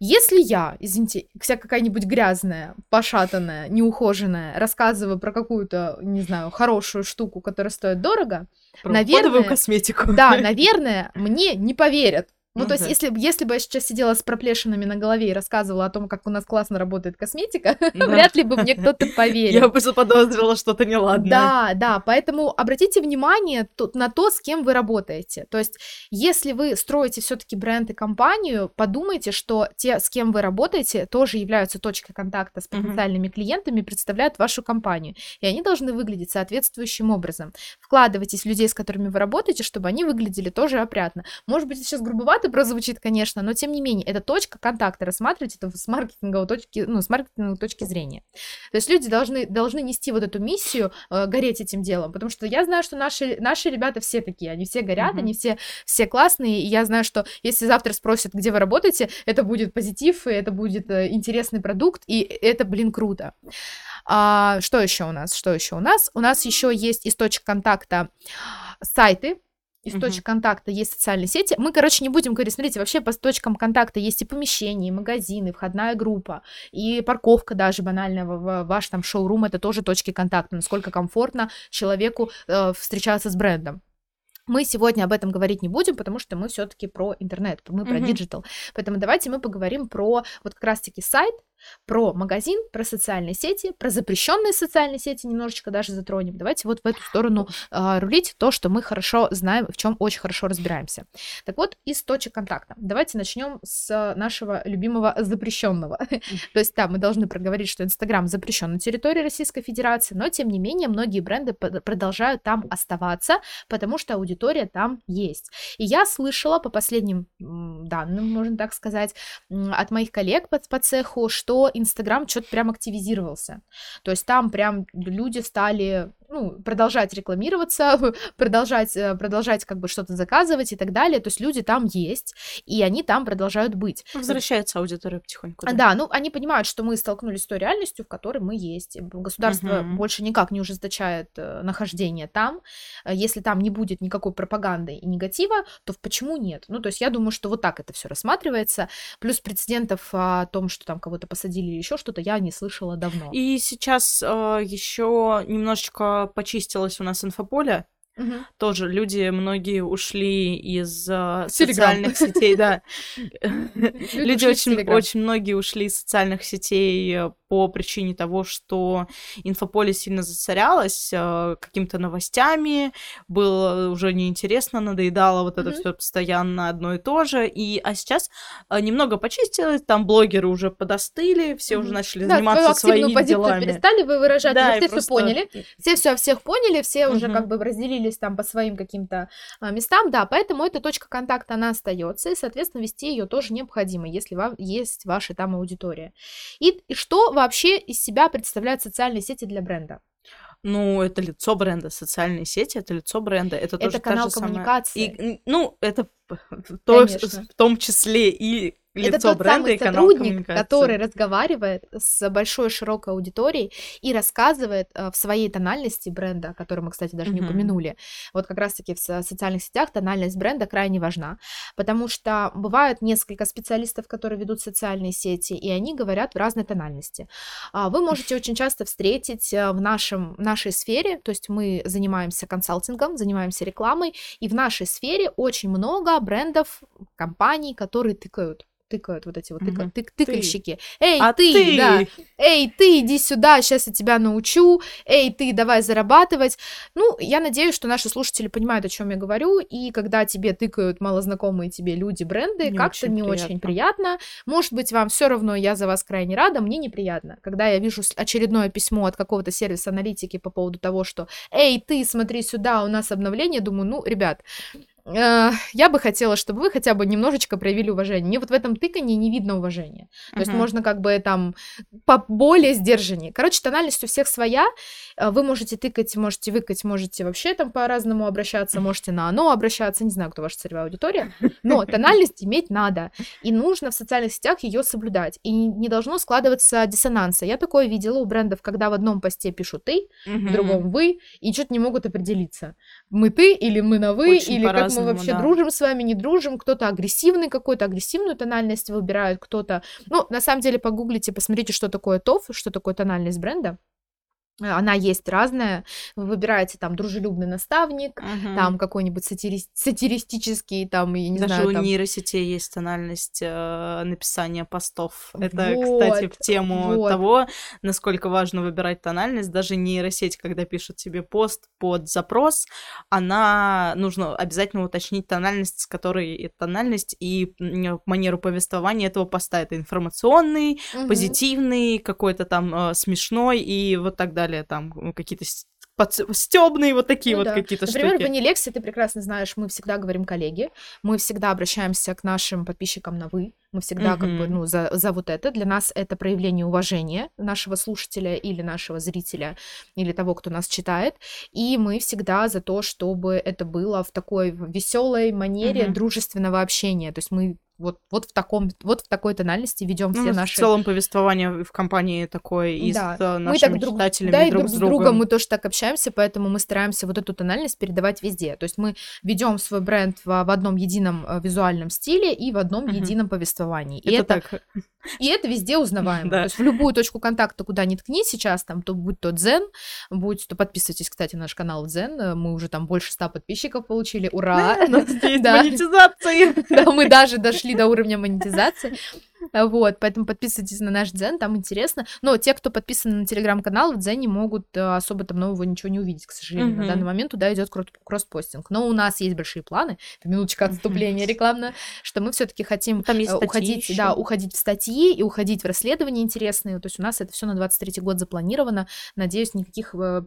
Если я, извините, вся какая-нибудь грязная, пошатанная, неухоженная, рассказываю про какую-то, не знаю, хорошую штуку, которая стоит дорого, Про наверное, косметику. да, наверное, мне не поверят. Ну, то есть, если, если бы я сейчас сидела с проплешинами на голове и рассказывала о том, как у нас классно работает косметика, Да. вряд ли бы мне кто-то поверил. Я бы заподозрила что-то неладное. Да, да, поэтому обратите внимание тут на то, с кем вы работаете. То есть, если вы строите все-таки бренд и компанию, подумайте, что те, с кем вы работаете, тоже являются точкой контакта с потенциальными клиентами, представляют вашу компанию. И они должны выглядеть соответствующим образом. Вкладывайтесь в людей, с которыми вы работаете, чтобы они выглядели тоже опрятно. Может быть, сейчас грубовато прозвучит, конечно, но тем не менее, это точка контакта. Рассматривайте это с маркетинговой точки, ну, с маркетинговой точки зрения. То есть люди должны, должны нести вот эту миссию, э, гореть этим делом, потому что я знаю, что наши, наши ребята все такие, они все горят, Мгм. они все, все классные, и я знаю, что если завтра спросят, где вы работаете, это будет позитив, и это будет э, интересный продукт, и это, блин, круто. А, что еще у нас? Что еще у нас? У нас еще есть источник контакта сайты, из Мгм. точек контакта есть социальные сети. Мы, короче, не будем говорить, смотрите, вообще по точкам контакта есть и помещения, и магазины, и входная группа, и парковка даже банальная ваш там шоурум, это тоже точки контакта, насколько комфортно человеку э, встречаться с брендом. Мы сегодня об этом говорить не будем, потому что мы все-таки про интернет, мы про digital. Поэтому давайте мы поговорим про вот как раз-таки сайт, про магазин, про социальные сети, про запрещенные социальные сети немножечко даже затронем. Давайте вот в эту сторону а, рулить то, что мы хорошо знаем, в чем очень хорошо разбираемся. Так вот, из точек контакта. Давайте начнем с нашего любимого запрещенного. То есть, да, мы должны проговорить, что Инстаграм запрещен на территории Российской Федерации, но тем не менее многие бренды продолжают там оставаться, потому что аудитория там есть. И я слышала по последним данным, можно так сказать, от моих коллег по, по цеху, что Инстаграм что-то прям активизировался. То есть там прям люди стали ну, продолжать рекламироваться, продолжать, э, продолжать как бы что-то заказывать и так далее. То есть люди там есть, и они там продолжают быть. Возвращается аудитория потихоньку. да. Да, ну они понимают, что мы столкнулись с той реальностью, в которой мы есть. Государство Мгм. больше никак не ужесточает э, нахождение там. Э, Если там не будет никакой пропаганды и негатива, то почему нет? Ну, то есть я думаю, что вот так это все рассматривается. Плюс прецедентов о том, что там кого-то посадили или еще что-то, я не слышала давно. И сейчас еще немножечко почистилось у нас инфополе. Мгм. Тоже люди многие ушли из В Телеграм. социальных сетей, да. Люди очень, очень многие ушли из социальных сетей э, по причине того, что инфополе сильно засорялось э, какими-то новостями, было уже неинтересно, надоедало вот это Мгм. все постоянно одно и то же. И, а сейчас э, немного почистилось, там блогеры уже подостыли, все уже Мгм. начали Да, заниматься своими делами. перестали вы выражать, Да, уже все все просто- поняли, все все всех поняли, все уже Мгм. как бы разделились там по своим каким-то а, местам, да, поэтому эта точка контакта, она остается, и, соответственно, вести ее тоже необходимо, если вам есть ваша там аудитория. И, и что вообще из себя представляют социальные сети для бренда? Ну, это лицо бренда, социальные сети, это лицо бренда, это, тоже Это та канал же самая- коммуникации. И, м, ну, это в то- в том числе и лицо Это тот бренда самый сотрудник, который разговаривает с большой широкой аудиторией и рассказывает э, в своей тональности бренда, о котором мы, кстати, даже не Мгм. упомянули. Вот как раз-таки в со- социальных сетях тональность бренда крайне важна, потому что бывают несколько специалистов, которые ведут социальные сети, и они говорят в разной тональности. А, Вы можете очень часто встретить э, в нашем, в нашей сфере, то есть мы занимаемся консалтингом, занимаемся рекламой, и в нашей сфере очень много брендов, компаний, которые тыкают тыкают вот эти вот тыка- Мгм. тык- тыкальщики. Эй, А ты, ты, да, эй, ты, иди сюда, сейчас я тебя научу, эй, ты, давай зарабатывать. Ну, я надеюсь, что наши слушатели понимают, о чем я говорю, и когда тебе тыкают малознакомые тебе люди, бренды, как-то не приятно. очень приятно. Может быть, вам все равно, я за вас крайне рада, мне неприятно. Когда я вижу очередное письмо от какого-то сервиса аналитики по поводу того, что, эй, ты, смотри сюда, у нас обновление, думаю, ну, ребят, я бы хотела, чтобы вы хотя бы немножечко проявили уважение. Мне вот в этом тыкании не видно уважения. То есть Мгм. можно как бы там более сдержаннее. Короче, тональность у всех своя. Э, Вы можете тыкать, можете выкать, можете вообще там по-разному обращаться, можете на оно обращаться. Не знаю, кто ваша целевая аудитория. Но тональность иметь надо. И нужно в социальных сетях ее соблюдать. И не должно складываться диссонанса. Я такое видела у брендов, когда в одном посте пишут ты, в Мгм. другом вы, и что-то не могут определиться. Мы ты или мы на вы, Очень или как мы вообще да. дружим с вами, не дружим. Кто-то агрессивный какой-то, агрессивную тональность выбирают, кто-то... Ну, на самом деле, погуглите, посмотрите, что такое ТОФ, что такое тональность бренда. Она есть разная. Вы выбираете там дружелюбный наставник, Мгм. там какой-нибудь сатири- сатиристический, там, я не Даже знаю, у там... нейросетей есть тональность э, написания постов. Это, Вот, кстати, в тему вот. того, насколько важно выбирать тональность. Даже нейросеть, когда пишет тебе пост под запрос, она нужно обязательно уточнить тональность, с которой и тональность и манеру повествования этого поста. Это информационный, Мгм. позитивный, какой-то там э, смешной и вот так далее. Там м, какие-то стебные вот такие Ну вот да. какие-то Например, штуки. в Анилексе, ты прекрасно знаешь, мы всегда говорим коллеги, мы всегда обращаемся к нашим подписчикам на «вы», мы всегда как бы, ну, за, за вот это. Для нас это проявление уважения нашего слушателя или нашего зрителя, или того, кто нас читает. И мы всегда за то, чтобы это было в такой веселой манере Мгм. дружественного общения. То есть мы вот, вот в таком, вот в такой тональности ведем Ну, все в наши целом повествование в компании такое и Да. с э, мы нашими так друг, читателями, да, и друг, друг с другом. другом мы тоже так общаемся, поэтому мы стараемся вот эту тональность передавать везде. То есть мы ведем свой бренд в, в одном едином э, визуальном стиле и в одном Мгм. едином повествовании. И Это, это, так. И это везде узнаваемо. Да. То есть в любую точку контакта, куда ни ткни сейчас, там, то будь то Дзен, будь то подписывайтесь, кстати, на наш канал Дзен. Мы уже там больше ста подписчиков получили. Ура! У нас есть монетизация. Да, мы даже дошли до уровня монетизации. Вот, поэтому подписывайтесь на наш Дзен, там интересно. Но те, кто подписан на телеграм-канал, в Дзене могут э, особо там нового ничего не увидеть, к сожалению. На Мгм. данный момент туда идет кросс-постинг. Но у нас есть большие планы, это минуточка отступления рекламное, что мы все-таки хотим Там есть э, уходить, ещё. да, уходить в статьи и уходить в расследования интересные. То есть у нас это все на 23 год запланировано. Надеюсь, никаких э,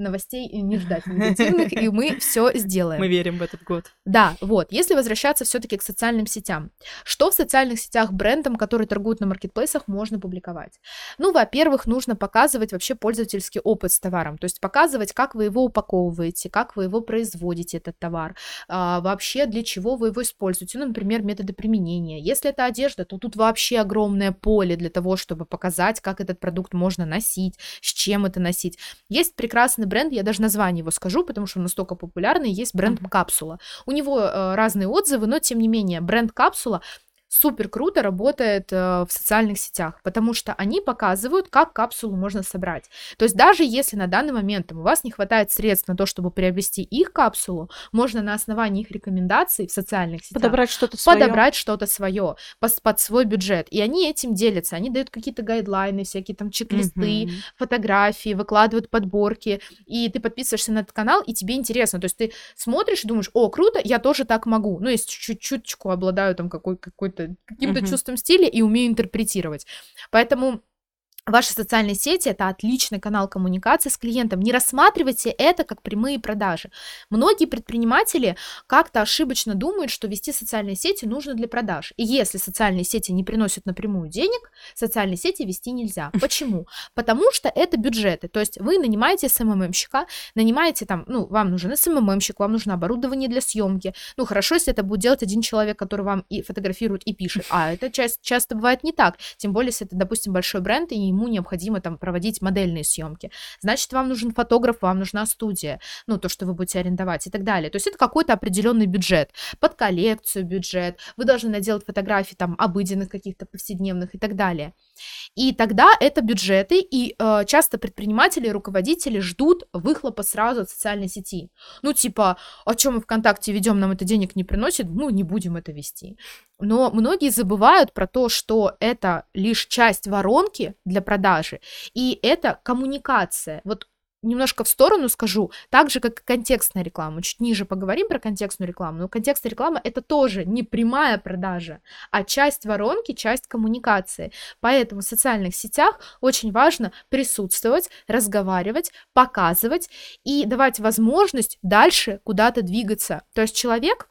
новостей не ждать негативных, и мы все сделаем. Мы верим в этот год. Да, вот. Если возвращаться все-таки к социальным сетям, что в социальных сетях брендам, которые торгуют на маркетплейсах, можно публиковать? Ну, во-первых, нужно показывать вообще пользовательский опыт с товаром, то есть показывать, как вы его упаковываете, как вы его производите, этот товар, а, вообще для чего вы его используете, ну, например, методы применения. Если это одежда, то тут вообще огромное поле для того, чтобы показать, как этот продукт можно носить, с чем это носить. Есть прекрасный бренд, я даже название его скажу, потому что он настолько популярный, есть бренд. Капсула. У него э, разные отзывы, но тем не менее бренд Капсула супер круто работает э, в социальных сетях, потому что они показывают, как капсулу можно собрать. То есть даже если на данный момент там, у вас не хватает средств на то, чтобы приобрести их капсулу, можно на основании их рекомендаций в социальных сетях Подобрать что-то свое. подобрать что-то свое под свой бюджет. И они этим делятся. Они дают какие-то гайдлайны, всякие там чек-листы, Мгм. фотографии, выкладывают подборки, и ты подписываешься на этот канал, и тебе интересно. То есть ты смотришь и думаешь, о, круто, я тоже так могу. Ну, если чуть-чуть обладаю там какой- какой-то, каким-то Мгм. чувством стиля и умею интерпретировать. Поэтому Ваши социальные сети это отличный канал коммуникации с клиентом. Не рассматривайте это как прямые продажи. Многие предприниматели как-то ошибочно думают, что вести социальные сети нужно для продаж. И если социальные сети не приносят напрямую денег, социальные сети вести нельзя. Почему? Потому что это бюджеты. То есть вы нанимаете СММщика, нанимаете там, ну, вам нужен СММщик, вам нужно оборудование для съемки. Ну, хорошо, если это будет делать один человек, который вам и фотографирует, и пишет. А это часто, часто бывает не так. Тем более, если это, допустим, большой бренд, и ему необходимо там проводить модельные съемки. Значит, вам нужен фотограф, вам нужна студия, ну, то, что вы будете арендовать и так далее. То есть это какой-то определенный бюджет, под коллекцию бюджет, вы должны наделать фотографии там обыденных каких-то повседневных и так далее. И тогда это бюджеты, и э, часто предприниматели, руководители ждут выхлопа сразу от социальной сети. Ну, типа, о чем мы ВКонтакте ведем, нам это денег не приносит, ну, не будем это вести. Но многие забывают про то, что это лишь часть воронки для продажи, и это коммуникация. Вот немножко в сторону скажу, так же, как и контекстная реклама. Чуть ниже поговорим про контекстную рекламу, но контекстная реклама это тоже не прямая продажа, а часть воронки, часть коммуникации. Поэтому в социальных сетях очень важно присутствовать, разговаривать, показывать и давать возможность дальше куда-то двигаться. То есть человек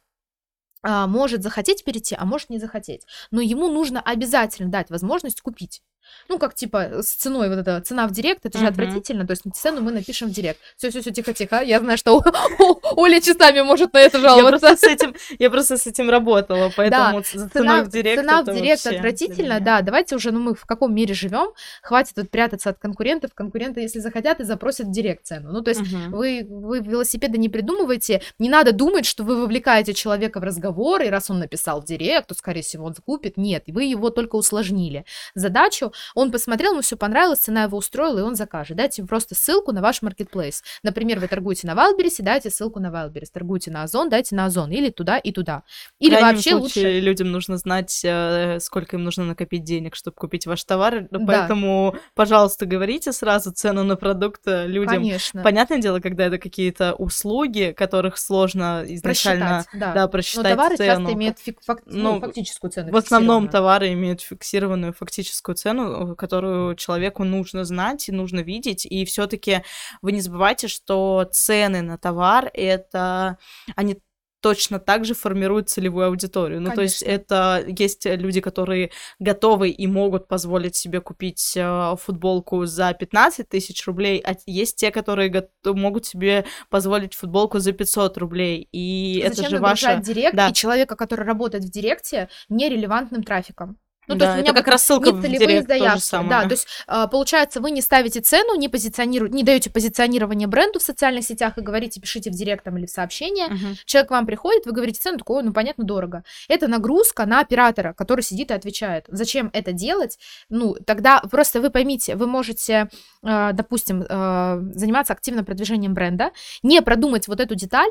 а, может захотеть перейти, а может не захотеть. Но ему нужно обязательно дать возможность купить. Ну, как типа с ценой вот эта цена в директ, это же Мгм. отвратительно. То есть цену мы напишем в директ. Все, все, все, тихо, тихо. Я знаю, что Оля часами может на это Я жаловаться. просто, с этим, я просто с этим работала, поэтому ц- за ценой в директ цена в директ отвратительно, да. Давайте уже, ну мы в каком мире живем? Хватит тут прятаться от конкурентов. Конкуренты, если захотят, и запросят в директ цену. Ну, то есть. Мгм. вы, вы велосипеды не придумываете, не надо думать, что вы вовлекаете человека в разговор, и раз он написал в директ, то, скорее всего, он закупит. Нет, вы его только усложнили. Задачу, он посмотрел, ему все понравилось, цена его устроила, и он закажет. Дайте просто ссылку на ваш маркетплейс. Например, вы торгуете на Wildberries, дайте ссылку на Wildberries. Торгуете на Озон, дайте на Озон. Или туда, и туда. Или В вообще лучше... людям нужно знать, э, сколько им нужно накопить денег, чтобы купить ваш товар. Да. Поэтому, пожалуйста, говорите сразу цену на продукт э, людям. Конечно. Понятное дело, когда это какие-то услуги, которых сложно изначально Просчитать, да. да, Но просчитать товары цену. часто имеют фик- фак- ну, Ну, фактическую цену. В основном товары имеют фиксированную фактическую цену, э, которую человеку нужно знать и нужно видеть. И все-таки вы не забывайте, что цены на товар это они точно так же формируют целевую аудиторию. Ну, то есть это есть люди, которые готовы и могут позволить себе купить э, футболку за 15 тысяч рублей, а есть те, которые гот- могут себе позволить футболку за 500 рублей. И это Зачем же нагружать ваша... директ да. и человека, который работает в директе, нерелевантным трафиком? Ну, да, то есть у меня это как рассылка в директ заявки. самое. Да, то есть а, получается, вы не ставите цену, не позиционируете, не даете позиционирование бренду в социальных сетях и говорите, пишите в директ там или в сообщение. Мгм. Человек к вам приходит, вы говорите цену, такой, «Ой, ну понятно, дорого. Это нагрузка на оператора, который сидит и отвечает. Зачем это делать? Ну, тогда просто вы поймите, вы можете, э, допустим, э, заниматься активным продвижением бренда, не продумать вот эту деталь,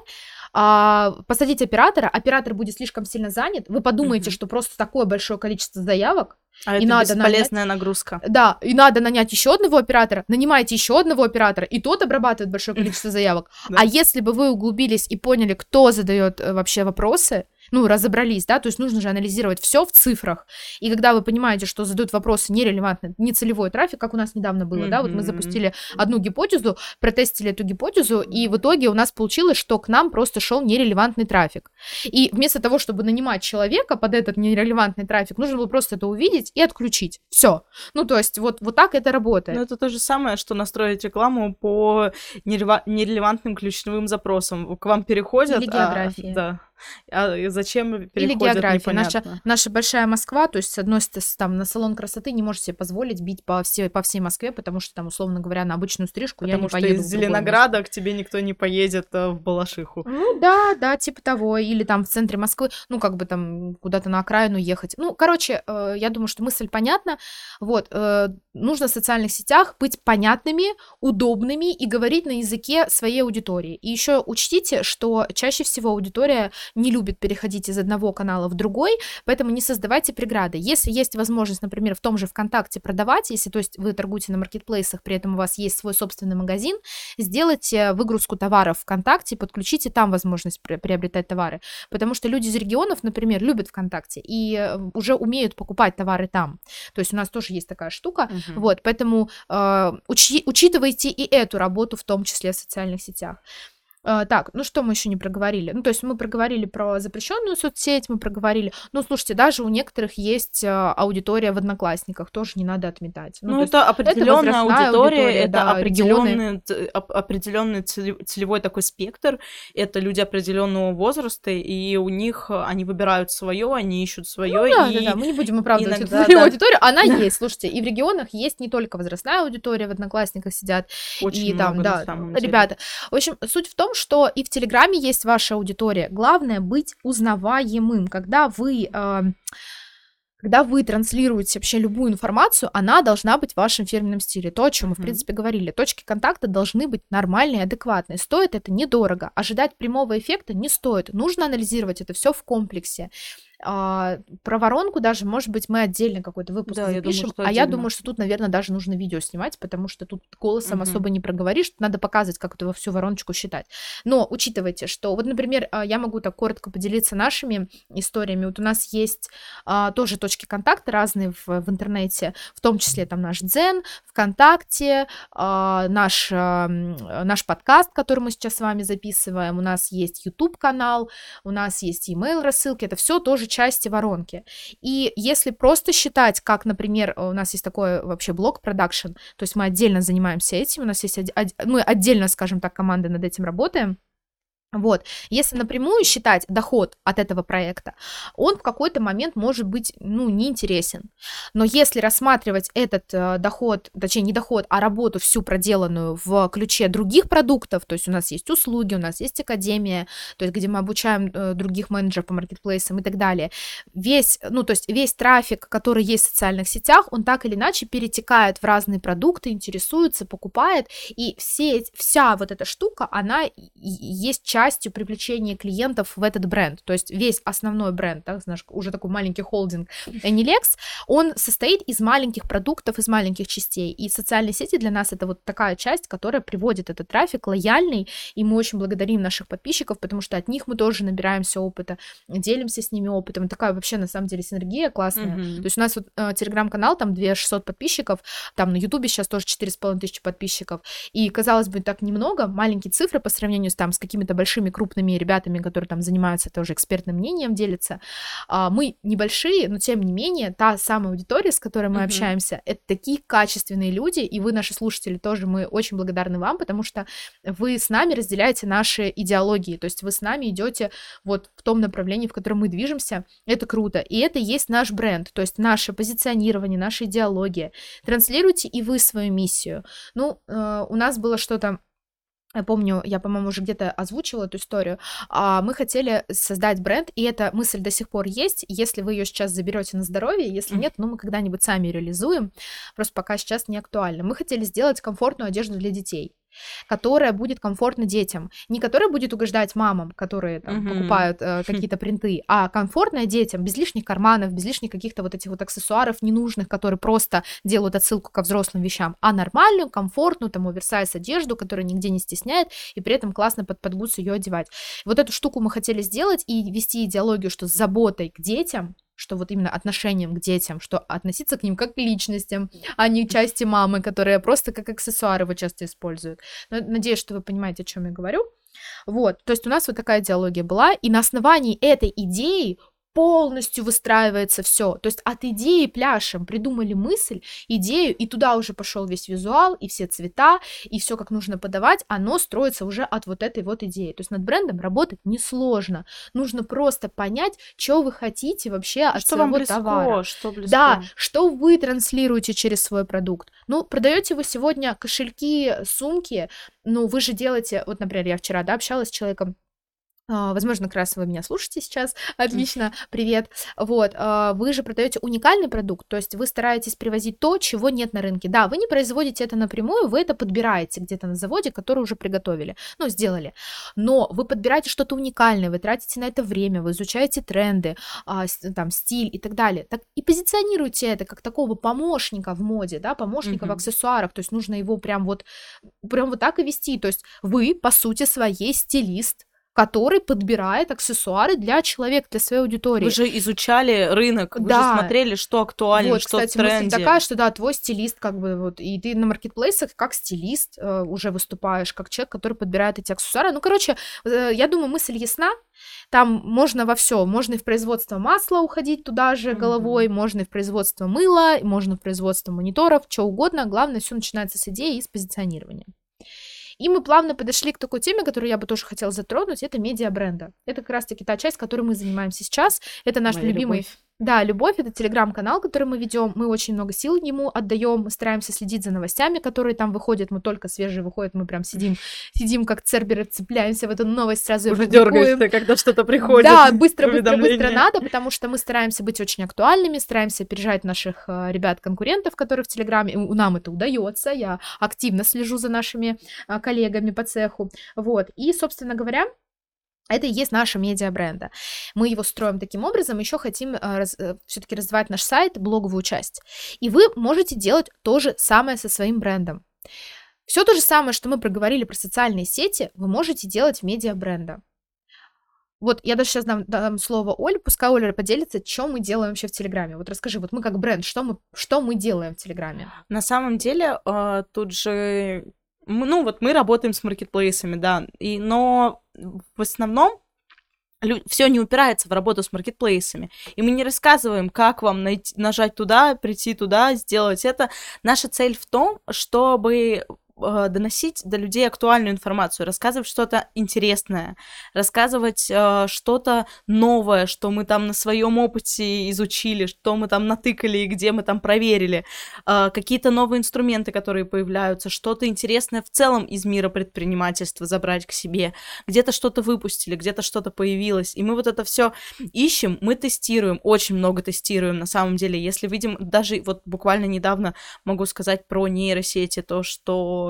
а, посадить оператора, оператор будет слишком сильно занят, вы подумаете, Мгм. что просто такое большое количество заявок, А И это надо нанять- бесполезная нагрузка. да, и надо нанять еще одного оператора, нанимаете еще одного оператора, и тот обрабатывает большое количество заявок. А если бы вы углубились и поняли, кто задает э, вообще вопросы, ну, разобрались, да, то есть нужно же анализировать все в цифрах. И когда вы понимаете, что задают вопросы нерелевантные, не целевой трафик, как у нас недавно было, да, вот мы запустили одну гипотезу, протестили эту гипотезу, и в итоге у нас получилось, что к нам просто шел нерелевантный трафик. И вместо того, чтобы нанимать человека под этот нерелевантный трафик, нужно было просто это увидеть и отключить. Все. Ну, то есть вот, вот так это работает. Ну, это то же самое, что настроить рекламу по нерелевантным ключевым запросам. К вам переходят... Или а, географии. да. А зачем Или переходят, география. Наша, непонятно. наша большая Москва, то есть, с одной стороны, там на салон красоты не можешь себе позволить бить по всей, по всей Москве, потому что там, условно говоря, на обычную стрижку я Потому не что поеду. из Зеленограда к тебе никто не поедет э, в Балашиху. Ну да, да, типа того. Или там в центре Москвы, ну как бы там куда-то на окраину ехать. Ну, короче, э, я думаю, что мысль понятна. Вот, э, нужно в социальных сетях быть понятными, удобными и говорить на языке своей аудитории. И еще учтите, что чаще всего аудитория не любит переходить из одного канала в другой, поэтому не создавайте преграды. Если есть возможность, например, в том же ВКонтакте продавать, если, то есть, вы торгуете на маркетплейсах, при этом у вас есть свой собственный магазин, сделайте выгрузку товаров ВКонтакте, подключите там возможность приобретать товары, потому что люди из регионов, например, любят ВКонтакте и э, уже умеют покупать товары там. То есть у нас тоже есть такая штука, Мгм. вот, поэтому э, учи- учитывайте и эту работу, в том числе в социальных сетях. Э, так, ну что мы еще не проговорили? Ну, то есть мы проговорили про запрещенную соцсеть, мы проговорили. Ну, слушайте, даже у некоторых есть э, аудитория в одноклассниках, тоже не надо отметать. Ну, есть это определенная возрастная аудитория, аудитория, это да, определенный, определенный целе- целевой такой спектр. Это люди определенного возраста, и у них э, они выбирают свое, они ищут свое. Ну да, и... да, да, мы не будем оправдывать иногда, эту целевую да. аудиторию, она есть, слушайте, и в регионах есть не только возрастная аудитория, в Одноклассниках сидят, Очень и там, много, да, самом деле. ребята. В общем, суть в том, что и в Телеграме есть ваша аудитория. Главное быть узнаваемым, когда вы э, когда вы транслируете вообще любую информацию, она должна быть в вашем фирменном стиле. То, о чем мы, в принципе, говорили. Точки контакта должны быть нормальные, адекватные. Стоит это недорого. Ожидать прямого эффекта не стоит. Нужно анализировать это все в комплексе. А, про воронку даже, может быть, мы отдельно какой-то выпуск Да, я думаю, запишем. а я отдельно. думаю, что тут, наверное, даже нужно видео снимать, потому что тут голосом Мгм. особо не проговоришь. Надо показывать, как эту всю вороночку считать. Но учитывайте, что вот, например, а, я могу так коротко поделиться нашими историями. Вот у нас есть а, тоже точки контакта разные в, в интернете, в том числе там наш Дзен, ВКонтакте, а, наш, а, наш подкаст, который мы сейчас с вами записываем, у нас есть YouTube канал, у нас есть email рассылки, это все тоже части воронки. И если просто считать, как, например, у нас есть такой вообще блок продакшн, то есть мы отдельно занимаемся этим, у нас есть оди- мы отдельно, скажем так, команды над этим работаем. Вот, если напрямую считать доход от этого проекта, он в какой-то момент может быть, ну, неинтересен. Но если рассматривать этот э, доход, точнее, не доход, а работу всю проделанную в ключе других продуктов, то есть у нас есть услуги, у нас есть академия, то есть где мы обучаем э, других менеджеров по маркетплейсам и так далее, весь, ну, то есть весь трафик, который есть в социальных сетях, он так или иначе перетекает в разные продукты, интересуется, покупает, и все, вся вот эта штука, она есть частью привлечения клиентов в этот бренд, то есть весь основной бренд, так, знаешь, уже такой маленький холдинг Anylex, он состоит из маленьких продуктов, из маленьких частей, и социальные сети для нас это вот такая часть, которая приводит этот трафик лояльный, и мы очень благодарим наших подписчиков, потому что от них мы тоже набираемся опыта, делимся с ними опытом, такая вообще на самом деле синергия классная, Мгм. то есть у нас вот э, телеграм-канал, там 2600 подписчиков, там на ютубе сейчас тоже 4,5 тысячи подписчиков, и казалось бы так немного, маленькие цифры по сравнению с там с какими-то большими большими крупными ребятами, которые там занимаются тоже экспертным мнением, делятся. А, мы небольшие, но тем не менее, та самая аудитория, с которой мы mm-hmm. общаемся, это такие качественные люди, и вы, наши слушатели, тоже мы очень благодарны вам, потому что вы с нами разделяете наши идеологии, то есть вы с нами идете вот в том направлении, в котором мы движемся, это круто, и это есть наш бренд, то есть наше позиционирование, наша идеология. Транслируйте и вы свою миссию. Ну, э, у нас было что-то я помню, я, по-моему, уже где-то озвучивала эту историю. А мы хотели создать бренд, и эта мысль до сих пор есть. Если вы ее сейчас заберете на здоровье, если нет, ну мы когда-нибудь сами реализуем. Просто пока сейчас не актуально. Мы хотели сделать комфортную одежду для детей которая будет комфортна детям. Не которая будет угождать мамам, которые там, mm-hmm. покупают э, какие-то принты, а комфортная детям, без лишних карманов, без лишних каких-то вот этих вот аксессуаров ненужных, которые просто делают отсылку ко взрослым вещам, а нормальную, комфортную, там, оверсайз одежду, которая нигде не стесняет, и при этом классно под подгуз ее одевать. Вот эту штуку мы хотели сделать и вести идеологию, что с заботой к детям что вот именно отношением к детям, что относиться к ним как к личностям, а не части мамы, которые просто как аксессуары его часто используют. Но надеюсь, что вы понимаете, о чем я говорю. Вот, то есть у нас вот такая идеология была, и на основании этой идеи полностью выстраивается все. То есть от идеи пляшем придумали мысль, идею, и туда уже пошел весь визуал, и все цвета, и все как нужно подавать, оно строится уже от вот этой вот идеи. То есть над брендом работать несложно. Нужно просто понять, что вы хотите вообще от что своего вам близко, товара. Что близко. Да, что вы транслируете через свой продукт. Ну, продаете вы сегодня кошельки, сумки, ну, вы же делаете, вот, например, я вчера, да, общалась с человеком, возможно, как раз вы меня слушаете сейчас. Отлично, привет. Вот, а, вы же продаете уникальный продукт, то есть вы стараетесь привозить то, чего нет на рынке. Да, вы не производите это напрямую, вы это подбираете где-то на заводе, который уже приготовили, ну, сделали. Но вы подбираете что-то уникальное, вы тратите на это время, вы изучаете тренды, а, там, стиль и так далее. Так и позиционируйте это как такого помощника в моде, да, помощника mm-hmm. в аксессуарах, то есть нужно его прям вот, прям вот так и вести. То есть вы, по сути, своей стилист, который подбирает аксессуары для человека, для своей аудитории. Вы же изучали рынок, вы да. же смотрели, что актуально, вот, что кстати, в тренде. мысль такая, что да, твой стилист как бы вот, и ты на маркетплейсах как стилист э, уже выступаешь, как человек, который подбирает эти аксессуары. Ну, короче, э, я думаю, мысль ясна. Там можно во все, можно и в производство масла уходить туда же головой, mm-hmm. можно и в производство мыла, можно в производство мониторов, что угодно. Главное, все начинается с идеи и с позиционирования. И мы плавно подошли к такой теме, которую я бы тоже хотела затронуть, это медиа бренда. Это как раз-таки та часть, которой мы занимаемся сейчас. Это наш Моя любимый... Любовь. Да, любовь это телеграм-канал, который мы ведем. Мы очень много сил ему отдаем, мы стараемся следить за новостями, которые там выходят. Мы только свежие выходят, мы прям сидим, сидим как церберы, цепляемся в эту новость сразу. Уже дергаешься, когда что-то приходит. Да, быстро, быстро, быстро надо, потому что мы стараемся быть очень актуальными, стараемся опережать наших э, ребят-конкурентов, которые в Телеграме. Нам это удается. Я активно слежу за нашими э, коллегами по цеху. Вот. И, собственно говоря, это и есть наша медиа бренда. Мы его строим таким образом, еще хотим э, раз, э, все-таки развивать наш сайт, блоговую часть. И вы можете делать то же самое со своим брендом. Все то же самое, что мы проговорили про социальные сети, вы можете делать в медиа бренда. Вот я даже сейчас дам, дам слово Оле, пускай Оля поделится, что мы делаем вообще в Телеграме. Вот расскажи, вот мы как бренд, что мы, что мы делаем в Телеграме? На самом деле, э, тут же ну вот мы работаем с маркетплейсами, да, и, но в основном все не упирается в работу с маркетплейсами. И мы не рассказываем, как вам найти, нажать туда, прийти туда, сделать это. Наша цель в том, чтобы э, доносить до людей актуальную информацию, рассказывать что-то интересное, рассказывать э, что-то новое, что мы там на своем опыте изучили, что мы там натыкали и где мы там проверили, э, какие-то новые инструменты, которые появляются, что-то интересное в целом из мира предпринимательства забрать к себе, где-то что-то выпустили, где-то что-то появилось, и мы вот это все ищем, мы тестируем, очень много тестируем на самом деле, если видим, даже вот буквально недавно могу сказать про нейросети, то,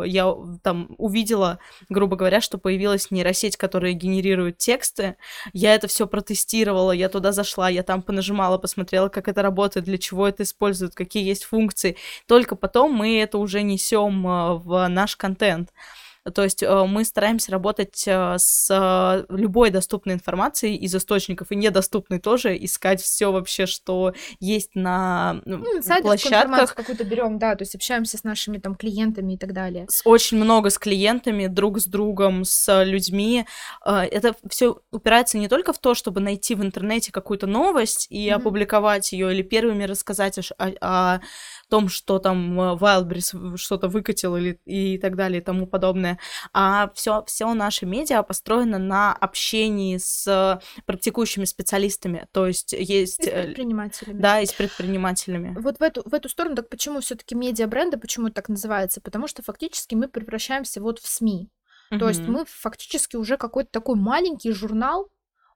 я там увидела, грубо говоря, что появилась нейросеть, которая генерирует тексты. Я это все протестировала, я туда зашла, я там понажимала, посмотрела, как это работает, для чего это используют, какие есть функции. Только потом мы это уже несем э, в наш контент. То есть э, мы стараемся работать э, с любой доступной информацией из источников и недоступной тоже, искать все вообще, что есть на ну, площадках. какую-то берем, да, то есть общаемся с нашими там клиентами и так далее. С, очень много с клиентами, друг с другом, с людьми. Это все упирается не только в то, чтобы найти в интернете какую-то новость и mm-hmm. опубликовать ее или первыми рассказать о, о том, что там э, Wildberries что-то выкатил или и так далее и тому подобное, а все, все наше медиа построено на общении с практикующими специалистами, то есть есть... И с э, предпринимателями. Да, и с предпринимателями. Вот в эту, в эту сторону, так почему все таки медиа-бренды, почему так называется? Потому что фактически мы превращаемся вот в СМИ. То есть мы фактически уже какой-то такой маленький журнал,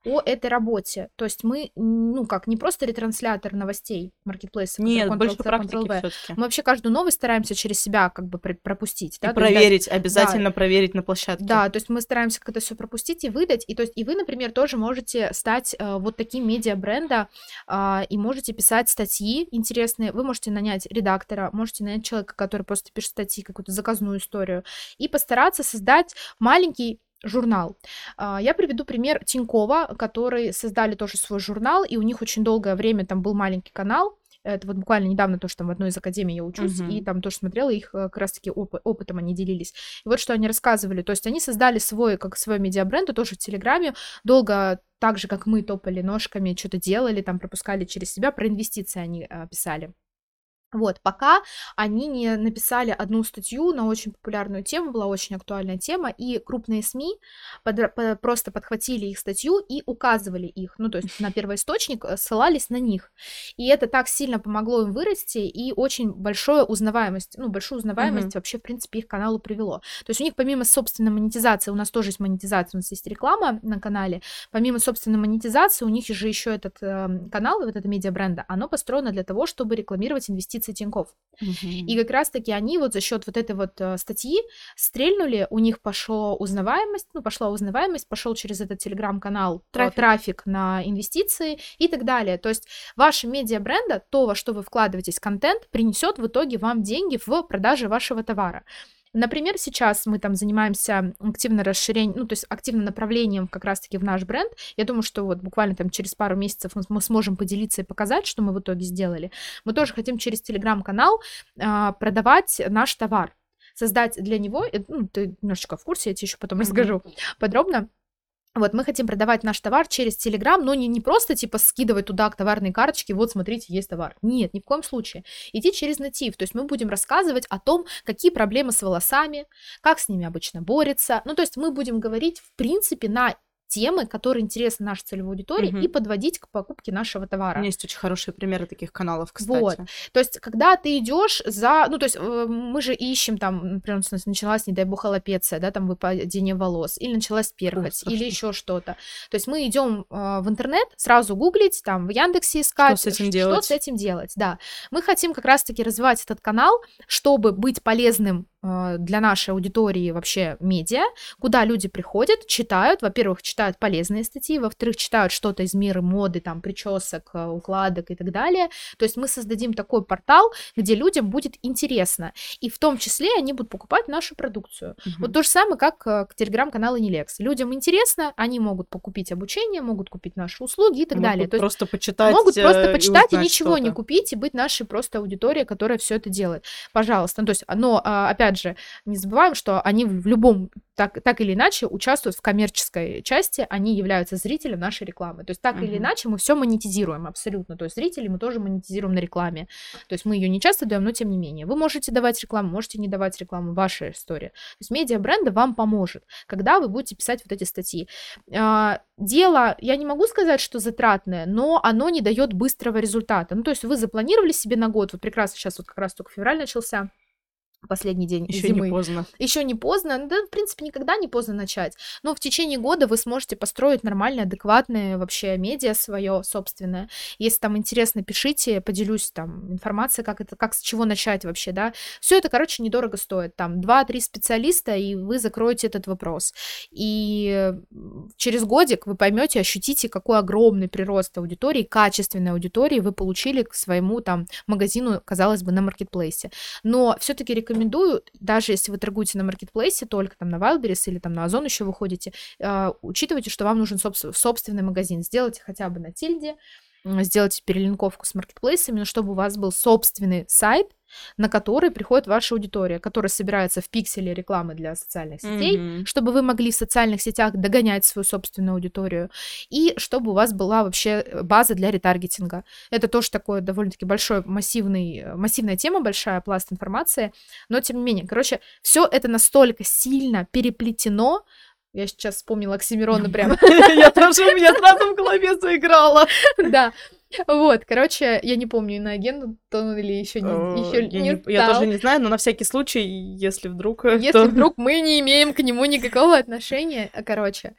о этой работе. То есть мы, ну как, не просто ретранслятор новостей маркетплейса. Нет, больше по практике Мы вообще каждую новость стараемся через себя как бы пропустить. И да? проверить, есть, обязательно да, проверить на площадке. Да, то есть мы стараемся как-то все пропустить и выдать. И то есть и вы, например, тоже можете стать э, вот таким медиа-бренда э, и можете писать статьи интересные. Вы можете нанять редактора, можете нанять человека, который просто пишет статьи, какую-то заказную историю, и постараться создать маленький журнал. А, я приведу пример Тинькова, который создали тоже свой журнал, и у них очень долгое время там был маленький канал, это вот буквально недавно то, что там в одной из академий я учусь, uh-huh. и там тоже смотрела их э, как раз-таки оп- опытом они делились. И вот что они рассказывали. То есть они создали свой, как свой медиабренд, и тоже в Телеграме, долго так же, как мы топали ножками, что-то делали, там пропускали через себя, про инвестиции они а, писали. Вот, пока они не написали одну статью на очень популярную тему, была очень актуальная тема, и крупные СМИ под, по, просто подхватили их статью и указывали их, ну, то есть на первоисточник э, ссылались на них. И это так сильно помогло им вырасти, и очень большую узнаваемость, ну, большую узнаваемость mm-hmm. вообще, в принципе, их каналу привело. То есть у них помимо собственной монетизации, у нас тоже есть монетизация, у нас есть реклама на канале, помимо собственной монетизации, у них же еще этот э, канал, вот это медиабренда, оно построено для того, чтобы рекламировать инвестиции инвестиций Тиньков. Угу. И как раз-таки они вот за счет вот этой вот э, статьи стрельнули, у них пошла узнаваемость, ну, пошла узнаваемость, пошел через этот телеграм-канал трафик. трафик на инвестиции и так далее. То есть ваше медиа-бренда, то, во что вы вкладываетесь, контент, принесет в итоге вам деньги в продаже вашего товара. Например, сейчас мы там занимаемся активно расширением, ну, то есть активным направлением как раз-таки в наш бренд. Я думаю, что вот буквально там через пару месяцев мы, сможем поделиться и показать, что мы в итоге сделали. Мы тоже хотим через телеграм-канал а, продавать наш товар создать для него, ну, ты немножечко в курсе, я тебе еще потом расскажу подробно, вот, мы хотим продавать наш товар через Телеграм, но не, не просто, типа, скидывать туда к товарной карточке, вот, смотрите, есть товар. Нет, ни в коем случае. Идти через натив, то есть мы будем рассказывать о том, какие проблемы с волосами, как с ними обычно борется. Ну, то есть мы будем говорить, в принципе, на темы, которые интересны нашей целевой аудитории, угу. и подводить к покупке нашего товара. У меня есть очень хорошие примеры таких каналов, кстати. Вот. То есть, когда ты идешь за. Ну, то есть, э, мы же ищем там, например, у нас началась, не дай бог, аллопеция, да, там выпадение волос, или началась перхоть, Ой, или еще что-то. То есть, мы идем э, в интернет, сразу гуглить, там, в Яндексе искать. Что с этим делать? Что с этим делать, да. Мы хотим как раз-таки развивать этот канал, чтобы быть полезным для нашей аудитории вообще медиа, куда люди приходят, читают, во-первых, читают полезные статьи, во-вторых, читают что-то из мира моды, там, причесок, э, укладок и так далее. То есть мы создадим такой портал, где людям будет интересно. И в том числе они будут покупать нашу продукцию. Угу. Вот то же самое, как э, к телеграм-каналу Нелекс. Людям интересно, они могут покупить обучение, могут купить наши услуги и так могут далее. То просто есть почитать. Могут просто э, почитать и, и ничего не купить, и быть нашей просто аудиторией, которая все это делает. Пожалуйста. Ну, то есть, но, а, опять же, не забываем, что они в любом так, так или иначе участвуют в коммерческой части, они являются зрителем нашей рекламы. То есть так uh-huh. или иначе мы все монетизируем абсолютно. То есть зрители мы тоже монетизируем на рекламе. То есть мы ее не часто даем, но тем не менее. Вы можете давать рекламу, можете не давать рекламу, ваша история. То есть медиа бренда вам поможет, когда вы будете писать вот эти статьи. А, дело, я не могу сказать, что затратное, но оно не дает быстрого результата. Ну то есть вы запланировали себе на год, вот прекрасно сейчас вот как раз только февраль начался, последний день Еще зимы. не поздно. Еще не поздно. Да, в принципе, никогда не поздно начать. Но в течение года вы сможете построить нормальное, адекватное вообще медиа свое собственное. Если там интересно, пишите, поделюсь там информацией, как это, как с чего начать вообще, да. Все это, короче, недорого стоит. Там 2-3 специалиста, и вы закроете этот вопрос. И через годик вы поймете, ощутите, какой огромный прирост аудитории, качественной аудитории вы получили к своему там магазину, казалось бы, на маркетплейсе. Но все-таки рекомендую рекомендую, даже если вы торгуете на маркетплейсе, только там на Wildberries или там на Озон еще выходите, э, учитывайте, что вам нужен собствен, собственный магазин. Сделайте хотя бы на Тильде, сделайте перелинковку с маркетплейсами, но чтобы у вас был собственный сайт, на который приходит ваша аудитория, которая собирается в пикселе рекламы для социальных сетей, mm-hmm. чтобы вы могли в социальных сетях догонять свою собственную аудиторию, и чтобы у вас была вообще э, база для ретаргетинга. Это тоже такое довольно-таки большой, массивный, э, массивная тема, большая пласт информации, но тем не менее, короче, все это настолько сильно переплетено, я сейчас вспомнила Оксимирона прямо. Я тоже, у меня сразу в голове заиграла. Да, вот, короче, я не помню, на агенту то или еще не, еще я, не, я тоже не знаю, но на всякий случай, если вдруг... Если то... вдруг мы не имеем к нему никакого отношения, короче,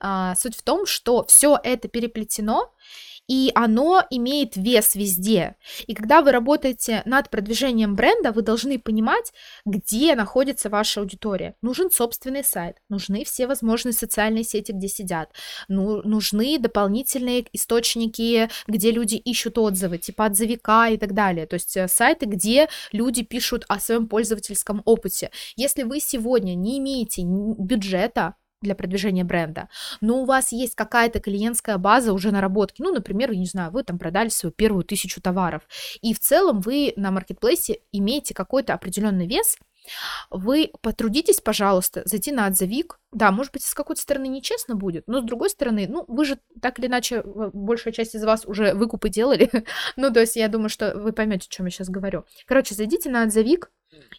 а, суть в том, что все это переплетено, и оно имеет вес везде. И когда вы работаете над продвижением бренда, вы должны понимать, где находится ваша аудитория. Нужен собственный сайт, нужны все возможные социальные сети, где сидят, ну, нужны дополнительные источники, где люди ищут отзывы, типа отзывика и так далее. То есть э, сайты, где люди пишут о своем пользовательском опыте. Если вы сегодня не имеете бюджета, для продвижения бренда, но у вас есть какая-то клиентская база уже наработки, ну, например, я не знаю, вы там продали свою первую тысячу товаров, и в целом вы на маркетплейсе имеете какой-то определенный вес, вы потрудитесь, пожалуйста, зайти на отзывик. Да, может быть, с какой-то стороны нечестно будет, но с другой стороны, ну, вы же так или иначе, большая часть из вас уже выкупы делали. ну, то есть я думаю, что вы поймете, о чем я сейчас говорю. Короче, зайдите на отзывик,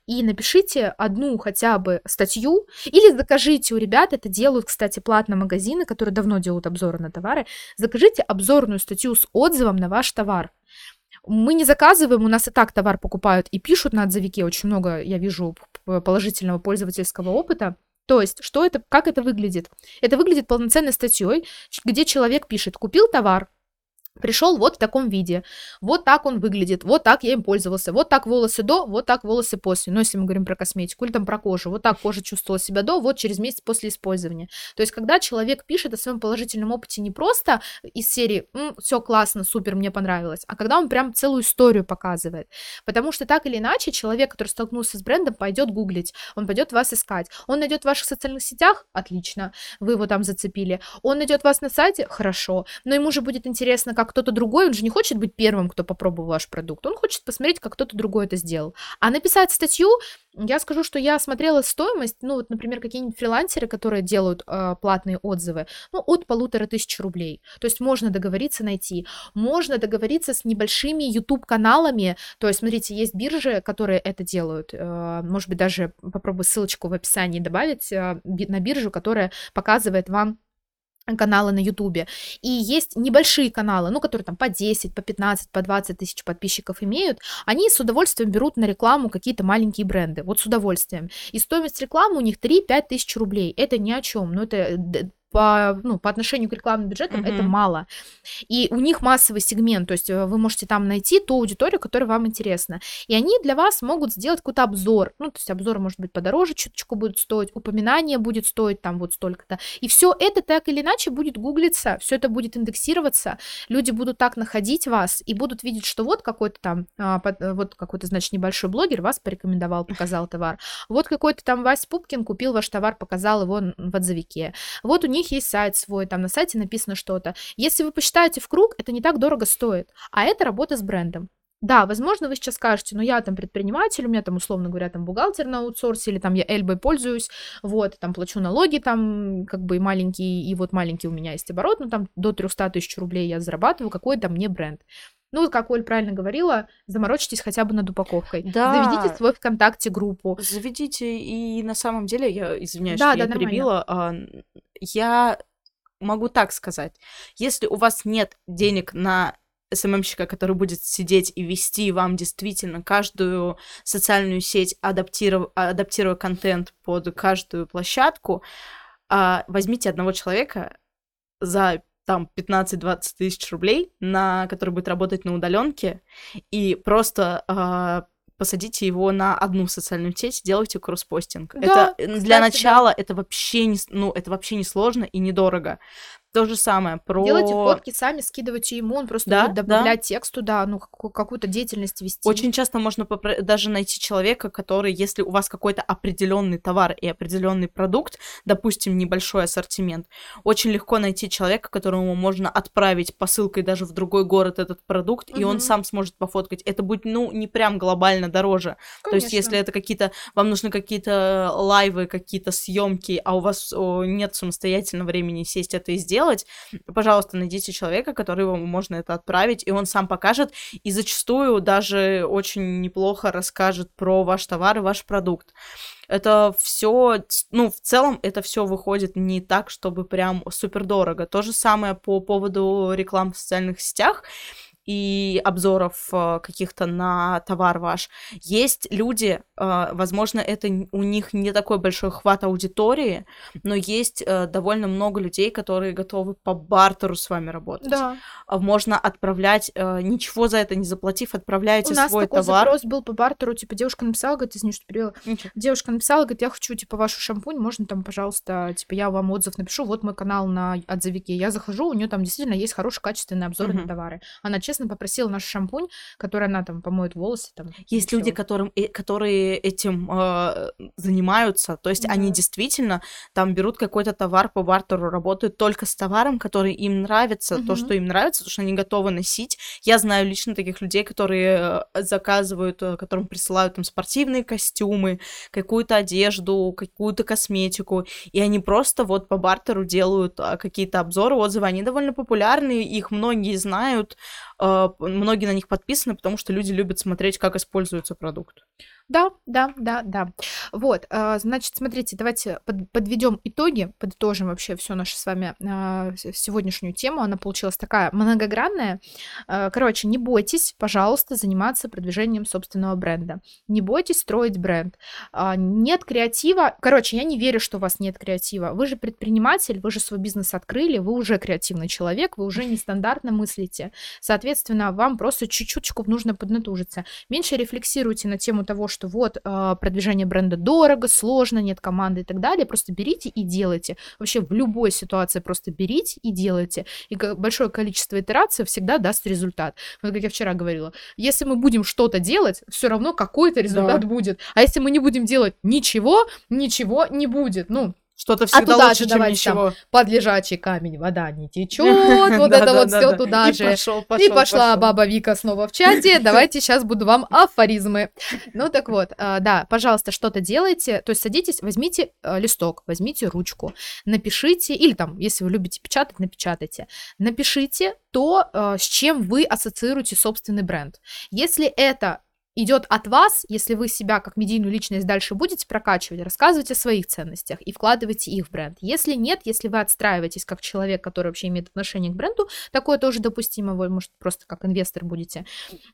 и напишите одну хотя бы статью, или закажите у ребят, это делают, кстати, платные магазины, которые давно делают обзоры на товары, закажите обзорную статью с отзывом на ваш товар. Мы не заказываем, у нас и так товар покупают и пишут на отзывике, очень много, я вижу, положительного пользовательского опыта, то есть, что это, как это выглядит? Это выглядит полноценной статьей, где человек пишет, купил товар, пришел вот в таком виде, вот так он выглядит, вот так я им пользовался, вот так волосы до, вот так волосы после. Но если мы говорим про косметику или там про кожу, вот так кожа чувствовала себя до, вот через месяц после использования. То есть, когда человек пишет о своем положительном опыте не просто из серии «все классно, супер, мне понравилось», а когда он прям целую историю показывает. Потому что так или иначе человек, который столкнулся с брендом, пойдет гуглить, он пойдет вас искать, он найдет в ваших социальных сетях, отлично, вы его там зацепили, он найдет вас на сайте, хорошо, но ему же будет интересно, как кто-то другой, он же не хочет быть первым, кто попробовал ваш продукт, он хочет посмотреть, как кто-то другой это сделал. А написать статью, я скажу, что я смотрела стоимость, ну вот, например, какие-нибудь фрилансеры, которые делают э, платные отзывы, ну, от полутора тысяч рублей. То есть можно договориться найти, можно договориться с небольшими YouTube-каналами, то есть, смотрите, есть биржи, которые это делают, э, может быть, даже попробую ссылочку в описании добавить э, на биржу, которая показывает вам каналы на Ютубе. И есть небольшие каналы, ну, которые там по 10, по 15, по 20 тысяч подписчиков имеют, они с удовольствием берут на рекламу какие-то маленькие бренды, вот с удовольствием. И стоимость рекламы у них 3-5 тысяч рублей. Это ни о чем, но это по, ну, по отношению к рекламным бюджетам mm-hmm. это мало. И у них массовый сегмент, то есть э, вы можете там найти ту аудиторию, которая вам интересна. И они для вас могут сделать какой-то обзор. Ну, то есть обзор может быть подороже чуточку будет стоить, упоминание будет стоить там вот столько-то. И все это так или иначе будет гуглиться, все это будет индексироваться, люди будут так находить вас и будут видеть, что вот какой-то там, а, под, э, вот какой-то, значит, небольшой блогер вас порекомендовал, показал товар. Вот какой-то там Вась Пупкин купил ваш товар, показал его в отзывике. Вот у них них есть сайт свой, там на сайте написано что-то. Если вы посчитаете в круг, это не так дорого стоит. А это работа с брендом. Да, возможно, вы сейчас скажете, ну я там предприниматель, у меня там, условно говоря, там бухгалтер на аутсорсе, или там я Эльбой пользуюсь, вот, там плачу налоги, там как бы маленький, и вот маленький у меня есть оборот, ну там до 300 тысяч рублей я зарабатываю, какой там мне бренд. Ну, как Оль правильно говорила, заморочитесь хотя бы над упаковкой. Да. Заведите свой ВКонтакте группу. Заведите, и на самом деле, я извиняюсь, да, что да, я нормально. перебила, а, я могу так сказать. Если у вас нет денег на СММщика, который будет сидеть и вести вам действительно каждую социальную сеть, адаптируя, адаптируя контент под каждую площадку, а, возьмите одного человека за там 15-20 тысяч рублей, на который будет работать на удаленке, и просто э, посадите его на одну социальную сеть, делайте кросспостинг. Да, это кстати, для начала да. это вообще не, ну, это вообще не сложно и недорого. То же самое про... Делайте фотки сами, скидывайте ему, он просто Да, будет добавлять текст туда, ну, какую- какую-то деятельность вести. Очень часто можно попро- даже найти человека, который, если у вас какой-то определенный товар и определенный продукт, допустим, небольшой ассортимент, очень легко найти человека, которому можно отправить посылкой даже в другой город этот продукт, и он сам сможет пофоткать. Это будет, ну, не прям глобально дороже. То есть, Конечно. если это какие-то, вам нужны какие-то лайвы, какие-то съемки, а у вас о, нет самостоятельно времени сесть это и сделать, пожалуйста, найдите человека, которому можно это отправить, и он сам покажет, и зачастую даже очень неплохо расскажет про ваш товар и ваш продукт. Это все, ну, в целом это все выходит не так, чтобы прям супер дорого. То же самое по поводу реклам в социальных сетях и обзоров э, каких-то на товар ваш. Есть люди, э, возможно, это у них не такой большой хват аудитории, но есть э, довольно много людей, которые готовы по бартеру с вами работать. Да. А Можно отправлять, ничего за это не заплатив, отправляете У нас свой такой товар. запрос был по бартеру, типа, девушка написала, говорит, извини, что перебила. Ничего. Девушка написала, говорит, я хочу, типа, вашу шампунь, можно там, пожалуйста, типа, я вам отзыв напишу, вот мой канал на отзывике. Я захожу, у нее там действительно есть хороший качественный обзор на Мгм. товары. Она честно попросила наш шампунь, который она там помоет волосы. Там, Есть люди, которым, э, которые этим э, занимаются, то есть они Да. действительно там берут какой-то товар по бартеру, работают только с товаром, который им нравится, то, Мгм. что им нравится, то, что они готовы носить. Я знаю лично таких людей, которые э, заказывают, э, которым присылают там спортивные костюмы, какую-то одежду, какую-то косметику, и они просто вот по бартеру делают а, какие-то обзоры, отзывы. Они довольно популярны, их многие знают, многие на них подписаны, потому что люди любят смотреть, как используется продукт. Да, да, да, да. Вот, а, значит, смотрите, давайте подведем итоги, подытожим вообще всю нашу с вами а, сегодняшнюю тему. Она получилась такая многогранная. А, Короче, не бойтесь, пожалуйста, заниматься продвижением собственного бренда. Не бойтесь строить бренд. Нет креатива. Короче, я не верю, что у вас нет креатива. Вы же предприниматель, вы же свой бизнес открыли, вы уже креативный человек, вы уже нестандартно мыслите. Соответственно, вам просто чуть-чуточку нужно поднатужиться. Меньше рефлексируйте на тему того, что вот э, продвижение бренда дорого, сложно, нет команды и так далее. Просто берите и делайте. Вообще в любой ситуации просто берите и делайте. И большое количество итераций всегда даст результат. Вот как я вчера говорила, если мы будем что-то делать, все равно какой-то результат будет. А если мы не будем делать ничего, ничего не будет. Ну, Что-то всегда туда лучше, же чем давайте там ничего. под лежачий камень вода не течет. Вот это вот все туда же. И пошла баба Вика снова в чате. Давайте сейчас буду вам афоризмы. Ну так вот, а, да, пожалуйста, что-то делайте. То есть садитесь, возьмите а, листок, возьмите ручку, напишите, или там, если вы любите печатать, напечатайте. Напишите то, а, с чем вы ассоциируете собственный бренд. Если это идет от вас, если вы себя как медийную личность дальше будете прокачивать, рассказывайте о своих ценностях и вкладывайте их в бренд. Если нет, если вы отстраиваетесь как человек, который вообще имеет отношение к бренду, такое тоже допустимо, вы, может, просто как инвестор будете,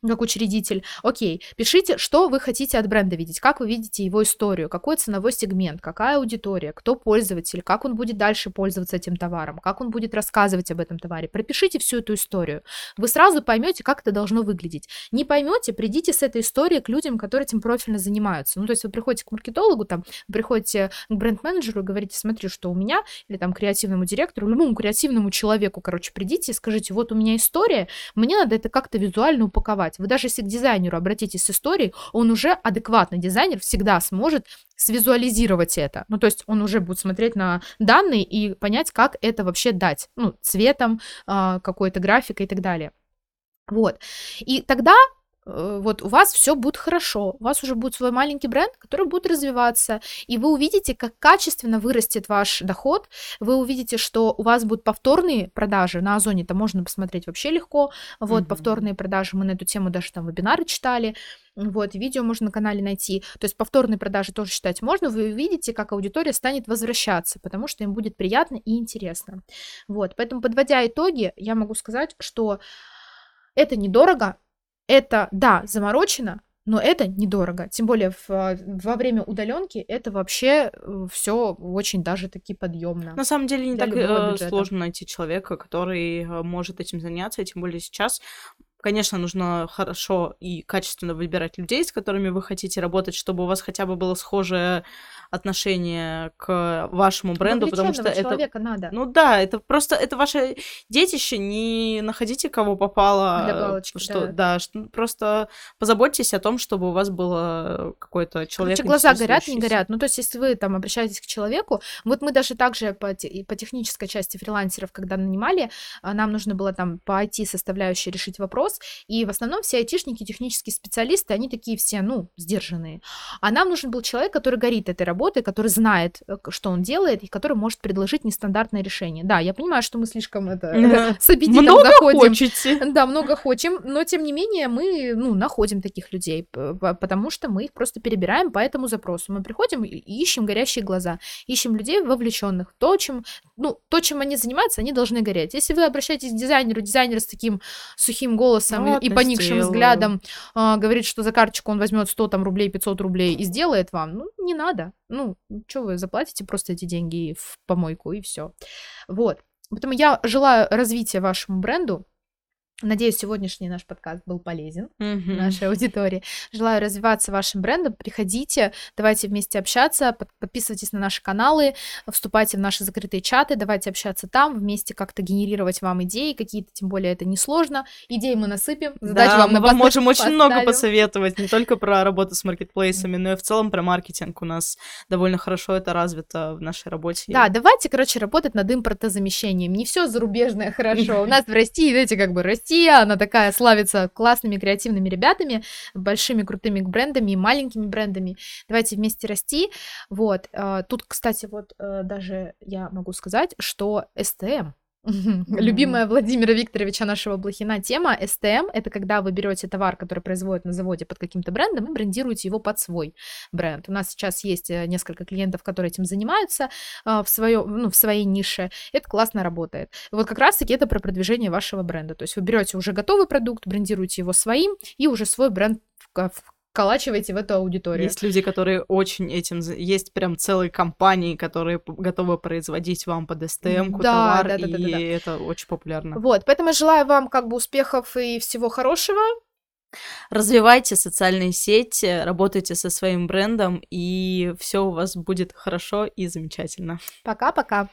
как учредитель. Окей, пишите, что вы хотите от бренда видеть, как вы видите его историю, какой ценовой сегмент, какая аудитория, кто пользователь, как он будет дальше пользоваться этим товаром, как он будет рассказывать об этом товаре. Пропишите всю эту историю. Вы сразу поймете, как это должно выглядеть. Не поймете, придите с этой к людям, которые этим профильно занимаются. Ну, то есть вы приходите к маркетологу, там, приходите к бренд-менеджеру и говорите, смотри, что у меня, или там креативному директору, любому креативному человеку, короче, придите и скажите, вот у меня история, мне надо это как-то визуально упаковать. Вы даже если к дизайнеру обратитесь с историей, он уже адекватный дизайнер всегда сможет свизуализировать это. Ну, то есть он уже будет смотреть на данные и понять, как это вообще дать. Ну, цветом, а, какой-то графикой и так далее. Вот. И тогда вот у вас все будет хорошо, у вас уже будет свой маленький бренд, который будет развиваться, и вы увидите, как качественно вырастет ваш доход, вы увидите, что у вас будут повторные продажи, на Озоне это можно посмотреть вообще легко, вот, Мгм. повторные продажи, мы на эту тему даже там вебинары читали, вот, видео можно на канале найти, то есть повторные продажи тоже считать можно, вы увидите, как аудитория станет возвращаться, потому что им будет приятно и интересно, вот, поэтому, подводя итоги, я могу сказать, что это недорого, это, да, заморочено, но это недорого. Тем более в, а, во время удаленки это вообще все очень даже таки подъемно. На самом деле не так э, бюджета. сложно найти человека, который э, может этим заняться, и тем более сейчас. Конечно, нужно хорошо и качественно выбирать людей, с которыми вы хотите работать, чтобы у вас хотя бы было схожее отношение к вашему бренду, потому что это... человека надо. Ну да, это просто, это ваше детище, не находите кого попало. Для галочки, что, да. да, что, просто позаботьтесь о том, чтобы у вас было какой-то человек Короче, глаза горят, не горят. Ну, то есть, если вы там обращаетесь к человеку, вот мы даже также по, те- по технической части фрилансеров, когда нанимали, а, нам нужно было там по IT-составляющей решить вопрос, и в основном все айтишники, технические специалисты, они такие все, ну, сдержанные. А нам нужен был человек, который горит этой работой, который знает, э, что он делает, и который может предложить нестандартное решение. Да, я понимаю, что мы слишком это с аппетитом Много заходим. хочете. Да, много хотим, но тем не менее мы, ну, находим таких людей, потому что мы их просто перебираем по этому запросу. Мы приходим и ищем горящие глаза, ищем людей вовлеченных в то, чем, ну, то, чем они занимаются, они должны гореть. Если вы обращаетесь к дизайнеру, дизайнер с таким сухим голосом и- и поникшим сделаю. взглядом а, говорит, что за карточку он возьмет 100 там рублей, 500 рублей и сделает вам, ну, не надо. Ну, что вы заплатите просто эти деньги в помойку и все. Вот. Поэтому я желаю развития вашему бренду. Надеюсь, сегодняшний наш подкаст был полезен Мгм. нашей аудитории. Желаю развиваться вашим брендом. Приходите, давайте вместе общаться, под- подписывайтесь на наши каналы, вступайте в наши закрытые чаты, давайте общаться там, вместе как-то генерировать вам идеи какие-то, тем более это несложно. Идеи мы насыпем, задачи Да, вам мы вам можем очень много поставим. посоветовать, не только про работу с маркетплейсами, но и в целом про маркетинг. У нас довольно хорошо это развито в нашей работе. Да, давайте, короче, работать над импортозамещением. Не все зарубежное хорошо. У нас в России, знаете, как бы Россия, она такая славится классными креативными ребятами, большими крутыми брендами и маленькими брендами. Давайте вместе расти. Вот. э, Тут, кстати, вот э, даже я могу сказать, что СТМ Любимая Владимира Викторовича нашего Блохина тема STM это когда вы берете товар, который производят на заводе под каким-то брендом, и брендируете его под свой бренд. У нас сейчас есть э, несколько клиентов, которые этим занимаются а, в, своё, ну, в своей нише. Это классно работает. Вот как раз-таки это про продвижение вашего бренда. То есть вы берете уже готовый продукт, брендируете его своим, и уже свой бренд вколачиваете в эту аудиторию. Есть люди, которые очень этим... Есть прям целые компании, которые готовы производить вам под STM-ку Да, товар, да, да, да, да, и да. это очень популярно. Вот, поэтому я желаю вам как бы успехов и всего хорошего. Развивайте социальные сети, работайте со своим брендом, и все у вас будет хорошо и замечательно. Пока-пока.